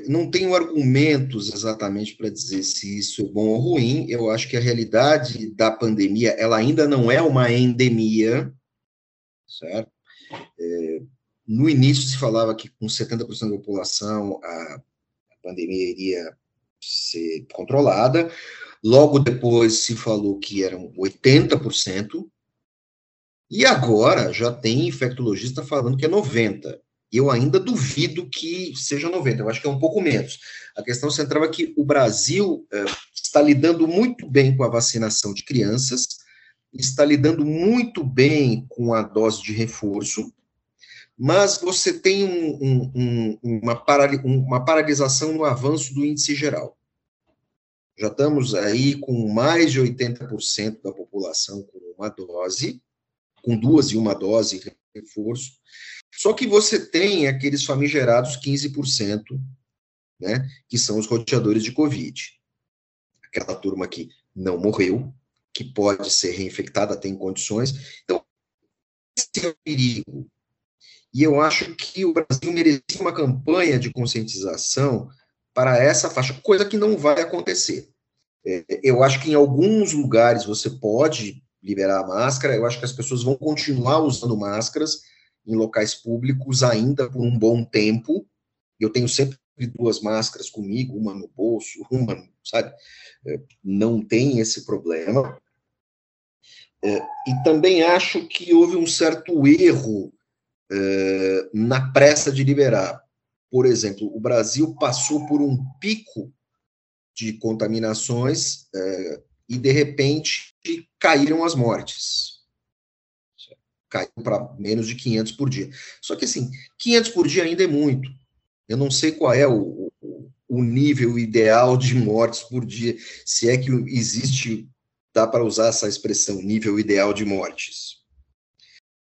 não tenho argumentos exatamente para dizer se isso é bom ou ruim. Eu acho que a realidade da pandemia, ela ainda não é uma endemia, certo? É, no início se falava que com 70% da população a, a pandemia iria ser controlada. Logo depois se falou que eram 80%. E agora já tem infectologista falando que é 90%. Eu ainda duvido que seja 90%, eu acho que é um pouco menos. A questão central é que o Brasil é, está lidando muito bem com a vacinação de crianças, está lidando muito bem com a dose de reforço, mas você tem um, um, um, uma, paral uma paralisação no avanço do índice geral. Já estamos aí com mais de 80% da população com uma dose, com duas e uma dose reforço. Só que você tem aqueles famigerados 15%, né, que são os roteadores de Covid. Aquela turma que não morreu, que pode ser reinfectada, tem condições. Então, esse é o perigo. E eu acho que o Brasil merecia uma campanha de conscientização para essa faixa, coisa que não vai acontecer. É, eu acho que em alguns lugares você pode liberar a máscara, eu acho que as pessoas vão continuar usando máscaras em locais públicos ainda por um bom tempo. Eu tenho sempre duas máscaras comigo, uma no bolso, <laughs> uma, sabe? É, não tem esse problema. É, e também acho que houve um certo erro na pressa de liberar. Por exemplo, o Brasil passou por um pico de contaminações eh, e, de repente, caíram as mortes. caiu para menos de 500 por dia. Só que, assim, 500 por dia ainda é muito. Eu não sei qual é o, o nível ideal de mortes por dia, se é que existe, dá para usar essa expressão, nível ideal de mortes.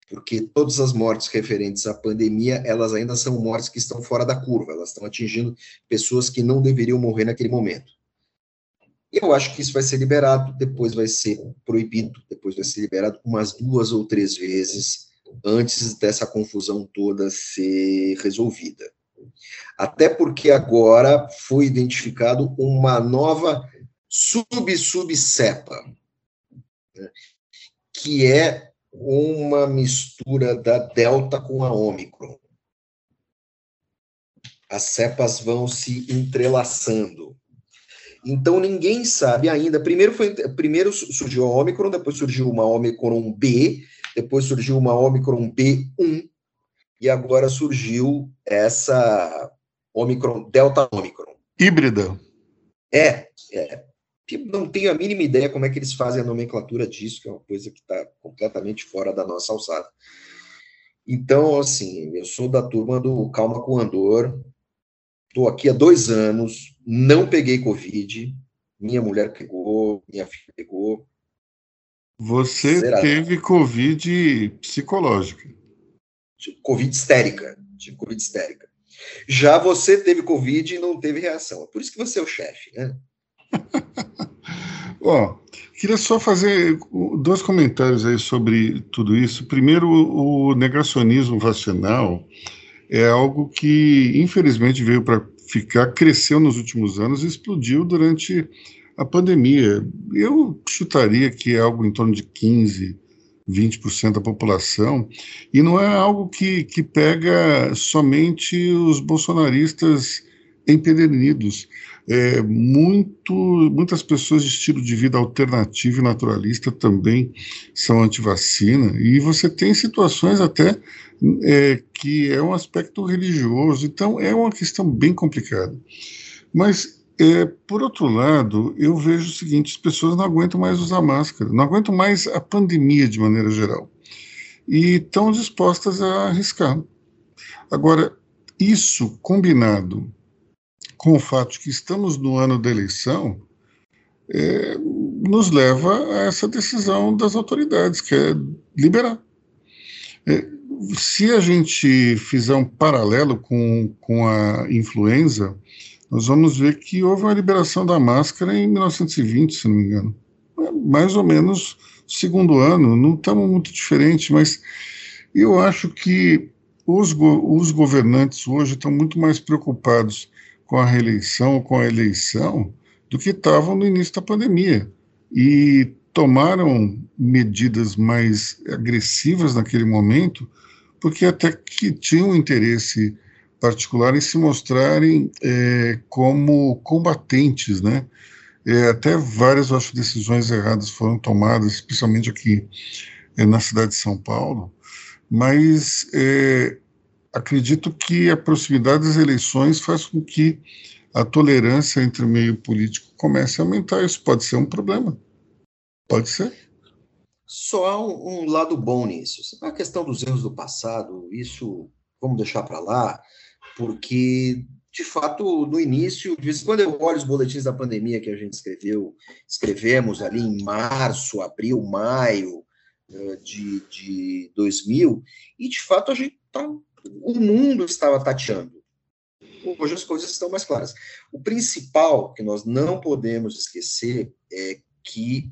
Porque todas as mortes referentes à pandemia, elas ainda são mortes que estão fora da curva, elas estão atingindo pessoas que não deveriam morrer naquele momento. Eu acho que isso vai ser liberado, depois vai ser proibido, depois vai ser liberado umas duas ou três vezes antes dessa confusão toda ser resolvida. Até porque agora foi identificado uma nova sub-sub-cepa, né, que é uma mistura da Delta com a Ômicron. As cepas vão se entrelaçando. Então ninguém sabe ainda. Primeiro foi primeiro surgiu a Omicron, depois surgiu uma Omicron B, depois surgiu uma Omicron B1 e agora surgiu essa Omicron Delta Omicron. Híbrida. É, é. Não tenho a mínima ideia como é que eles fazem a nomenclatura disso, que é uma coisa que está completamente fora da nossa alçada. Então, assim, eu sou da turma do Calma com Andor, Estou aqui há dois anos, não peguei Covid. Minha mulher pegou, minha filha pegou. Você Será? teve Covid psicológica. Covid histérica. Tive Covid histérica. Já você teve Covid e não teve reação. É por isso que você é o chefe, né? <laughs> Ó, queria só fazer dois comentários aí sobre tudo isso. Primeiro, o negacionismo vacinal é algo que, infelizmente, veio para ficar, cresceu nos últimos anos e explodiu durante a pandemia. Eu chutaria que é algo em torno de 15%, 20% da população, e não é algo que, que pega somente os bolsonaristas empedernidos. É, muito, muitas pessoas de estilo de vida alternativo e naturalista também são anti-vacina, e você tem situações até é, que é um aspecto religioso, então é uma questão bem complicada. Mas, é, por outro lado, eu vejo o seguinte: as pessoas não aguentam mais usar máscara, não aguentam mais a pandemia de maneira geral, e estão dispostas a arriscar. Agora, isso combinado com o fato de que estamos no ano da eleição, é, nos leva a essa decisão das autoridades, que é liberar. É, se a gente fizer um paralelo com, com a influenza, nós vamos ver que houve uma liberação da máscara em 1920, se não me engano. É mais ou menos segundo ano, não estamos muito diferente, mas eu acho que os, go os governantes hoje estão muito mais preocupados com a reeleição com a eleição do que estavam no início da pandemia. E tomaram medidas mais agressivas naquele momento porque até que tinham interesse particular em se mostrarem é, como combatentes, né? É, até várias, acho, decisões erradas foram tomadas, especialmente aqui é, na cidade de São Paulo, mas é, acredito que a proximidade das eleições faz com que a tolerância entre o meio político comece a aumentar. Isso pode ser um problema. Pode ser. Só há um, um lado bom nisso. A questão dos erros do passado, isso vamos deixar para lá, porque de fato, no início, quando eu olho os boletins da pandemia que a gente escreveu, escrevemos ali em março, abril, maio eh, de, de 2000, e de fato a gente tá, o mundo estava tateando. Hoje as coisas estão mais claras. O principal que nós não podemos esquecer é que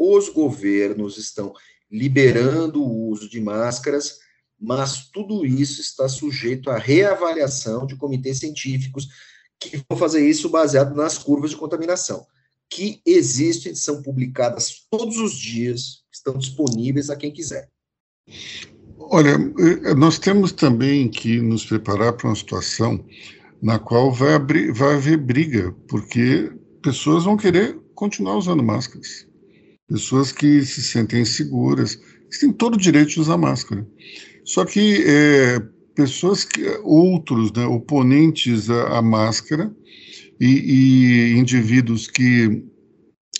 os governos estão liberando o uso de máscaras, mas tudo isso está sujeito à reavaliação de comitês científicos que vão fazer isso baseado nas curvas de contaminação, que existem, são publicadas todos os dias, estão disponíveis a quem quiser. Olha, eh, nós temos também que nos preparar para uma situação na qual vai, abrir, vai haver briga, porque pessoas vão querer continuar usando máscaras pessoas que se sentem seguras, que têm todo o direito de usar máscara. Só que é, pessoas que outros, né, oponentes à, à máscara e, e, indivíduos que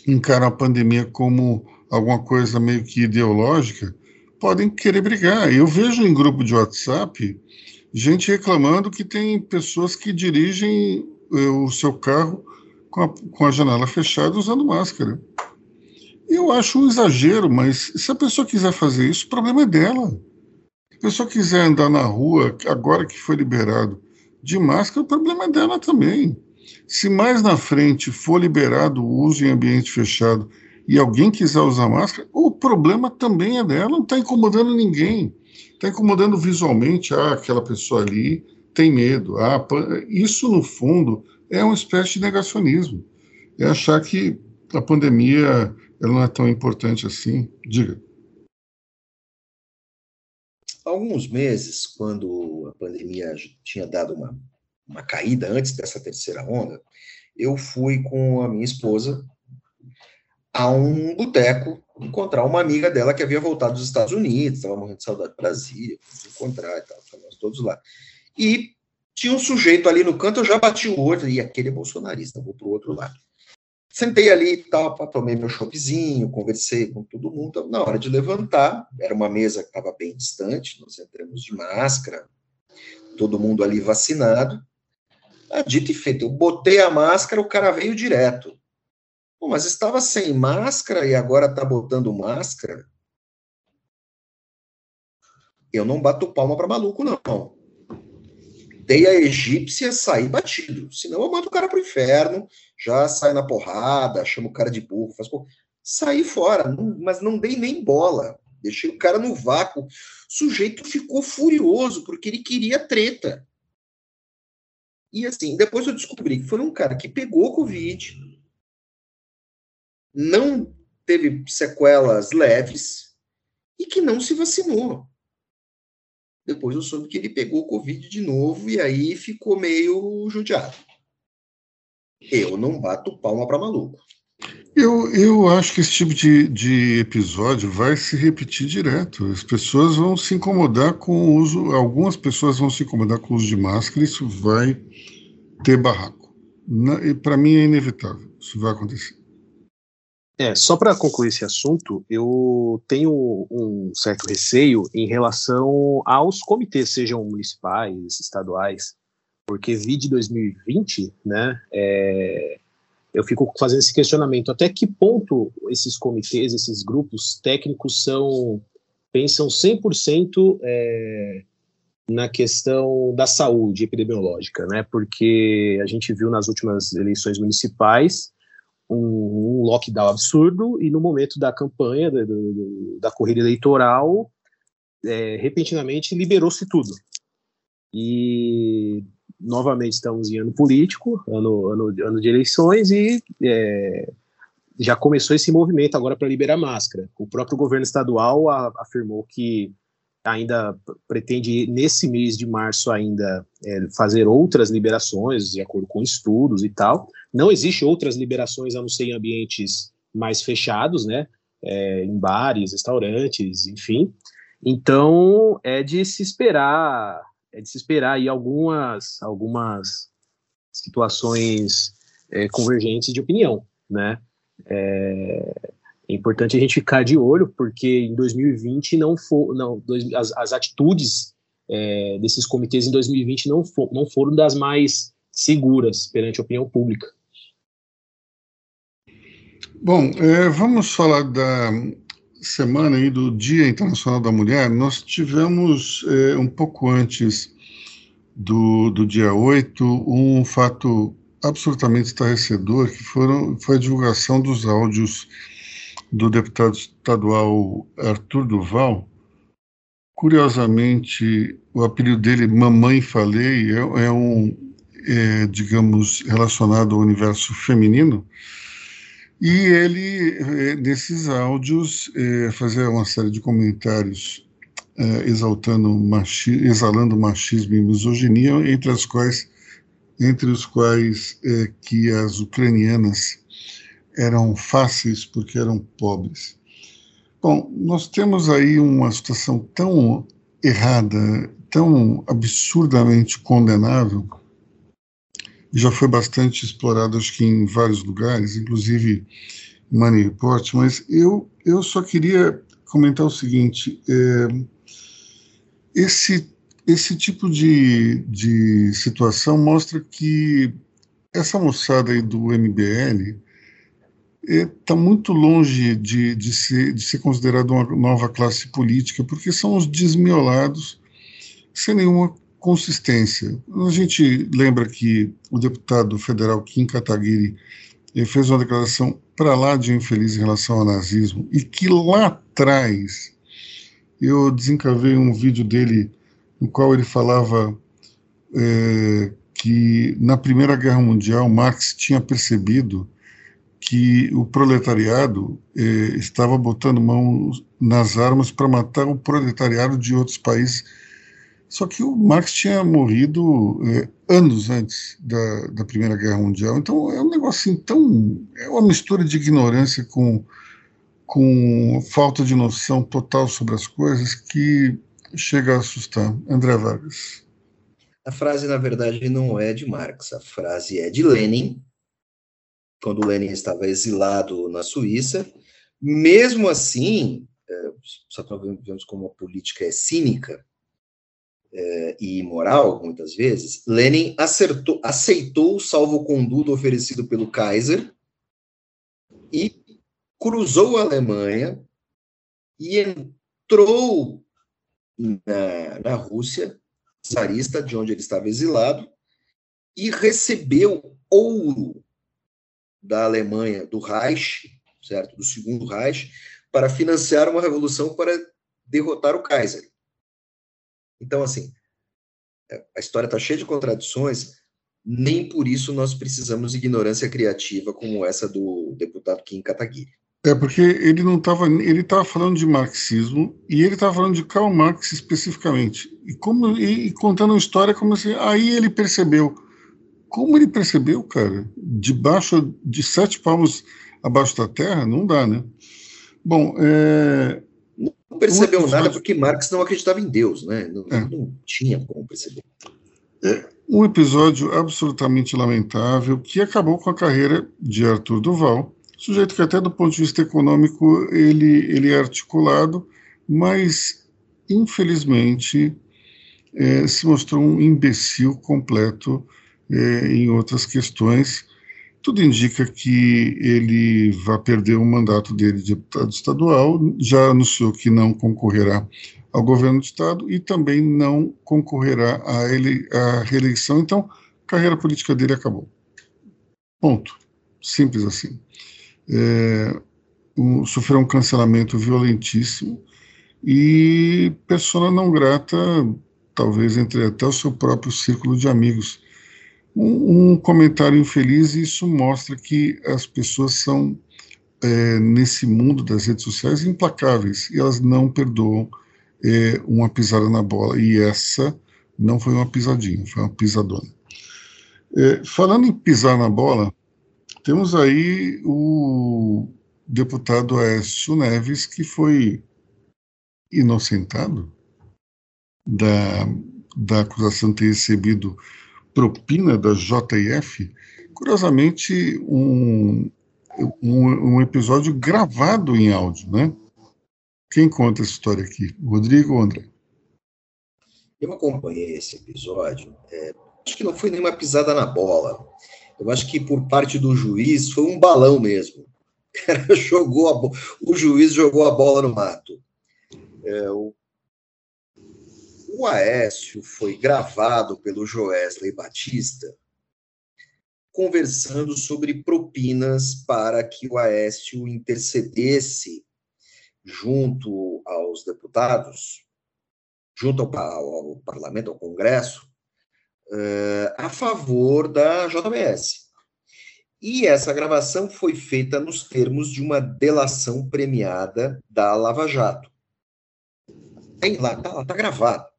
encaram a pandemia como alguma coisa meio que ideológica, podem querer brigar. Eu vejo em grupo de WhatsApp gente reclamando que tem pessoas que dirigem eh, o seu carro com a, com a janela fechada usando máscara. Eu acho um exagero, mas se a pessoa quiser fazer isso, o problema é dela. Se a pessoa quiser andar na rua, agora que foi liberado, de máscara, o problema é dela também. Se mais na frente for liberado o uso em ambiente fechado e alguém quiser usar máscara, o problema também é dela, não está incomodando ninguém. Está incomodando visualmente, ah, aquela pessoa ali tem medo. Ah, isso, no fundo, é uma espécie de negacionismo. É achar que a pandemia ela não é tão importante assim. Diga. Alguns meses, quando a pandemia tinha dado uma, uma caída antes dessa terceira onda, eu fui com a minha esposa a um boteco encontrar uma amiga dela que havia voltado dos Estados Unidos, estava morrendo de saudade do Brasil, encontrar e tal, nós todos lá. E tinha um sujeito ali no canto, eu já bati o olho, e aquele é bolsonarista, vou para o outro lado. Sentei ali e tal, tomei meu choppzinho, conversei com todo mundo. Na hora de levantar, era uma mesa que estava bem distante, nós entramos de máscara, todo mundo ali vacinado. Ah, dito e feito, eu botei a máscara, o cara veio direto. Pô, mas estava sem máscara e agora está botando máscara? Eu não bato palma para maluco, não dei a egípcia, saí batido. Senão eu mando o cara pro inferno, já sai na porrada, chamo o cara de burro, faz Saí fora, não, mas não dei nem bola. Deixei o cara no vácuo. O sujeito ficou furioso porque ele queria treta. E assim, depois eu descobri que foi um cara que pegou Covid, não teve sequelas leves e que não se vacinou. Depois eu soube que ele pegou Covid de novo e aí ficou meio judiado. Eu não bato palma para maluco. Eu, eu acho que esse tipo de, de episódio vai se repetir direto. As pessoas vão se incomodar com o uso, algumas pessoas vão se incomodar com o uso de máscara, isso vai ter barraco. Para mim é inevitável, isso vai acontecer. É, só para concluir esse assunto, eu tenho um certo receio em relação aos comitês, sejam municipais, estaduais, porque vi de 2020, né, é, eu fico fazendo esse questionamento, até que ponto esses comitês, esses grupos técnicos são, pensam 100% é, na questão da saúde epidemiológica, né, porque a gente viu nas últimas eleições municipais um, um lockdown absurdo e no momento da campanha, da, da corrida eleitoral, é, repentinamente liberou-se tudo. E novamente estamos em ano político, ano, ano, ano de eleições, e é, já começou esse movimento agora para liberar máscara. O próprio governo estadual a, afirmou que ainda pretende nesse mês de março ainda é, fazer outras liberações de acordo com estudos e tal. Não existe outras liberações a não ser em ambientes mais fechados, né? É, em bares, restaurantes, enfim. Então é de se esperar, é de se esperar aí algumas algumas situações é, convergentes de opinião, né? É, é importante a gente ficar de olho, porque em 2020 não for, não, dois, as, as, atitudes é, desses comitês em 2020 não, for, não foram das mais seguras perante a opinião pública. Bom, é, vamos falar da semana aí do Dia Internacional da Mulher. Nós tivemos é, um pouco antes do, do dia 8 um fato absolutamente estarrecedor, que foram, foi a divulgação dos áudios do deputado estadual Arthur Duval. Curiosamente, o apelido dele, Mamãe Falei, é, é um, é, digamos, relacionado ao universo feminino. E ele, é, nesses áudios, é, fazia uma série de comentários é, exaltando machi exalando machismo e misoginia, entre as quais entre os quais é, que as ucranianas eram fáceis porque eram pobres. Bom, nós temos aí uma situação tão errada, tão absurdamente condenável, já foi bastante explorado, acho que em vários lugares, inclusive Money Report, mas eu, eu só queria comentar o seguinte: é, esse, esse tipo de, de situação mostra que essa moçada aí do MBL está é, muito longe de, de, ser, de ser considerado uma nova classe política, porque são os desmiolados sem nenhuma consistência. A gente lembra que o deputado federal Kim Kataguiri fez uma declaração para lá de infeliz em relação ao nazismo e que lá atrás eu desencavei um vídeo dele no qual ele falava é, que na Primeira Guerra Mundial Marx tinha percebido que o proletariado é, estava botando mão nas armas para matar o proletariado de outros países só que o Marx tinha morrido é, anos antes da, da Primeira Guerra Mundial. Então é um negócio assim tão. É uma mistura de ignorância com, com falta de noção total sobre as coisas que chega a assustar. André Vargas. A frase, na verdade, não é de Marx, a frase é de Lenin, quando Lenin estava exilado na Suíça. Mesmo assim, é, só vemos como a política é cínica, e imoral, muitas vezes, Lenin acertou, aceitou o salvo-conduto oferecido pelo Kaiser e cruzou a Alemanha e entrou na, na Rússia czarista, de onde ele estava exilado, e recebeu ouro da Alemanha, do Reich, certo, do segundo Reich, para financiar uma revolução para derrotar o Kaiser. Então, assim, é, a história está cheia de contradições, nem por isso nós precisamos de ignorância criativa como essa do deputado Kim Kataguiri. É porque ele não estava, ele estava falando de marxismo e ele estava falando de Karl Marx especificamente e como e, e contando uma história como assim, aí ele percebeu, como ele percebeu, cara, debaixo de sete palmos abaixo da terra, não dá, né? Bom, é, não percebeu nada porque Marx não acreditava em Deus, né? Não, é. não tinha como perceber. É um episódio absolutamente lamentável que acabou com a carreira de Arthur Duval, sujeito que até do ponto de vista econômico ele, ele é articulado, mas infelizmente é, se mostrou um imbecil completo é, em outras questões tudo indica que ele vai perder o mandato dele de deputado estadual, já anunciou que não concorrerá ao governo do estado e também não concorrerá à, ele, à reeleição. Então, a carreira política dele acabou. Ponto. Simples assim. É, um, sofreu um cancelamento violentíssimo e persona não grata, talvez entre até o seu próprio círculo de amigos um, um comentário infeliz, e isso mostra que as pessoas são, é, nesse mundo das redes sociais, implacáveis, e elas não perdoam é, uma pisada na bola, e essa não foi uma pisadinha, foi uma pisadona. É, falando em pisar na bola, temos aí o deputado Aécio Neves, que foi inocentado da, da acusação de ter recebido propina da JF, curiosamente, um, um, um, episódio gravado em áudio, né? Quem conta essa história aqui? Rodrigo ou André? Eu acompanhei esse episódio. É, acho que não foi nenhuma pisada na bola. Eu acho que por parte do juiz foi um balão mesmo. <laughs> O cara jogou a o juiz jogou a bola no mato. É, o o Aécio foi gravado pelo Joesley Batista conversando sobre propinas para que o Aécio intercedesse junto aos deputados, junto ao, ao parlamento, ao Congresso, uh, a favor da JBS. E essa gravação foi feita nos termos de uma delação premiada da Lava Jato. Tem lá, tá, tá gravado.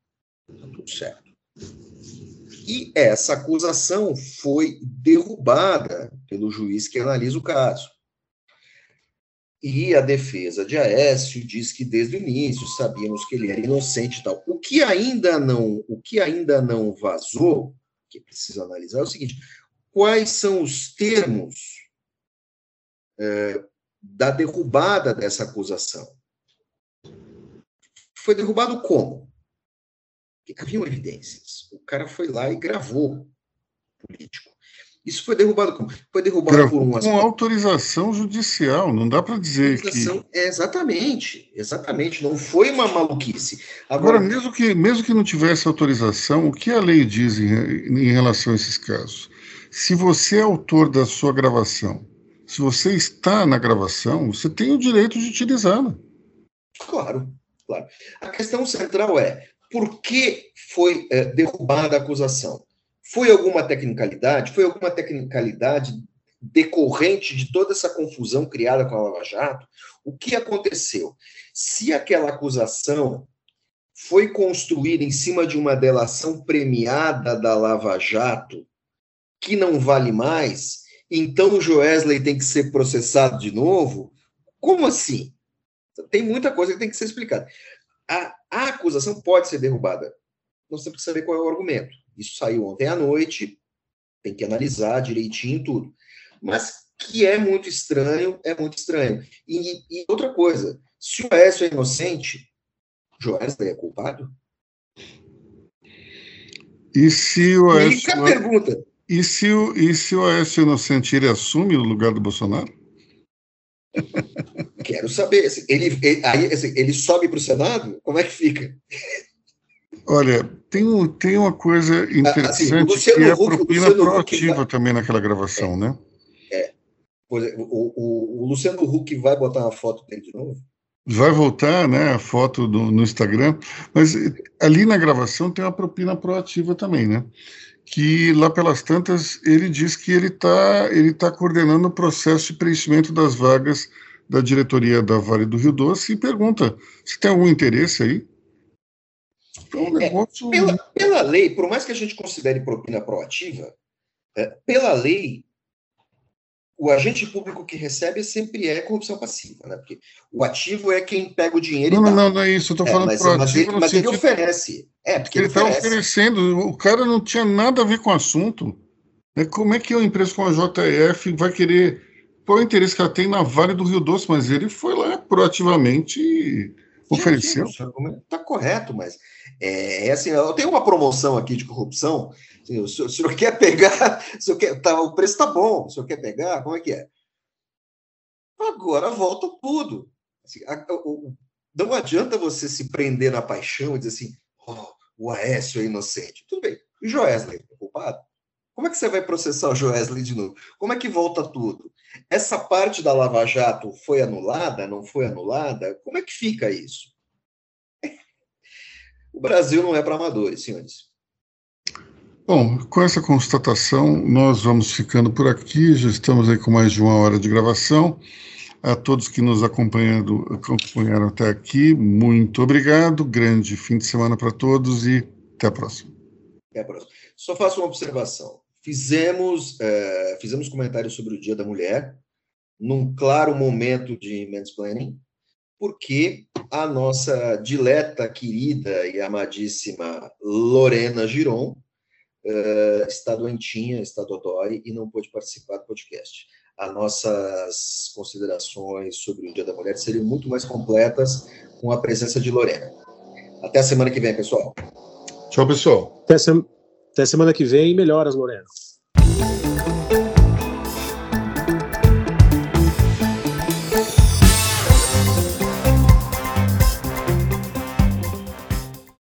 Tá tudo certo. E essa acusação foi derrubada pelo juiz que analisa o caso. E a defesa de Aécio diz que desde o início sabíamos que ele era inocente e tal. O que ainda não, o que ainda não vazou, que precisa analisar é o seguinte: quais são os termos é, da derrubada dessa acusação? Foi derrubado como? Porque haviam evidências. O cara foi lá e gravou político. Isso foi derrubado como? Foi derrubado Gravou por um com autorização judicial, não dá para dizer que. É, exatamente, exatamente. Não foi uma maluquice. Agora, Agora, mesmo, que, mesmo que não tivesse autorização, o que a lei diz em, em relação a esses casos? Se você é autor da sua gravação, se você está na gravação, você tem o direito de utilizá-la. Claro, claro. A questão central é por que foi é, derrubada a acusação? Foi alguma tecnicalidade? Foi alguma tecnicalidade decorrente de toda essa confusão criada com a Lava Jato? O que aconteceu? Se aquela acusação foi construída em cima de uma delação premiada da Lava Jato, que não vale mais, então o Joesley tem que ser processado de novo? Como assim? Tem muita coisa que tem que ser explicada. A, a acusação pode ser derrubada. Nós temos que saber qual é o argumento. Isso saiu ontem à noite, tem que analisar direitinho tudo. Mas que é muito estranho, é muito estranho. E, e outra coisa, se o Aécio é inocente, Joesley é culpado? E se o Aécio... E pergunta. E se o, e se o Aécio inocente, ele assume o lugar do Bolsonaro? <laughs> Quero saber. Ele, ele, aí, assim, ele sobe para o Senado? Como é que fica? Olha, tem, tem uma coisa ah, interessante assim, que é a propina proativa vai... também naquela gravação, é, né? É. O, o, o, Luciano Huck vai botar uma foto dele de novo? Vai voltar, né, a foto do, no Instagram, mas ali na gravação tem uma propina proativa também, né? Que lá pelas tantas ele diz que ele está ele tá coordenando o processo de preenchimento das vagas da diretoria da Vale do Rio Doce e pergunta se tem algum interesse aí então, um negócio... é, pela, pela lei, por mais que a gente considere propina proativa, é, pela lei, o agente público que recebe sempre é corrupção passiva, né? Porque o ativo é quem pega o dinheiro não, e dá. Não, não é isso, eu estou é, falando mas, proativo mas, ele, mas ele oferece. É, porque ele está oferecendo, o cara não tinha nada a ver com o assunto. Como é que uma empresa como a JF vai querer. Qual é o interesse que ela tem na Vale do Rio Doce? Mas ele foi lá proativamente ofereceu. Está correto, mas é, é, assim, eu tenho uma promoção aqui de corrupção. Assim, o, senhor, o senhor quer pegar, <laughs> o, senhor quer, tá, o preço está bom, o senhor quer pegar, como é que é? Agora volta tudo. Assim, a, o, não adianta você se prender na paixão e dizer assim, oh, o Aécio é inocente. Tudo bem, o Joesley é culpado? Como é que você vai processar o Joesley de novo? Como é que volta tudo? Essa parte da Lava Jato foi anulada, não foi anulada? Como é que fica isso? <laughs> O Brasil não é para amadores, senhores. Bom, com essa constatação, nós vamos ficando por aqui. Já estamos aí com mais de uma hora de gravação. A todos que nos acompanhando, acompanharam até aqui, muito obrigado. Grande fim de semana para todos e até a próxima. Até a próxima. Só faço uma observação. Fizemos, é, fizemos comentários sobre o Dia da Mulher, num claro momento de mansplaining, porque a nossa dileta, querida e amadíssima Lorena Giron uh, está doentinha, está dodói e não pôde participar do podcast. As nossas considerações sobre o Dia da Mulher seriam muito mais completas com a presença de Lorena. Até a semana que vem, pessoal. Tchau, pessoal. Até, se... Até semana que vem. Melhoras, Lorena.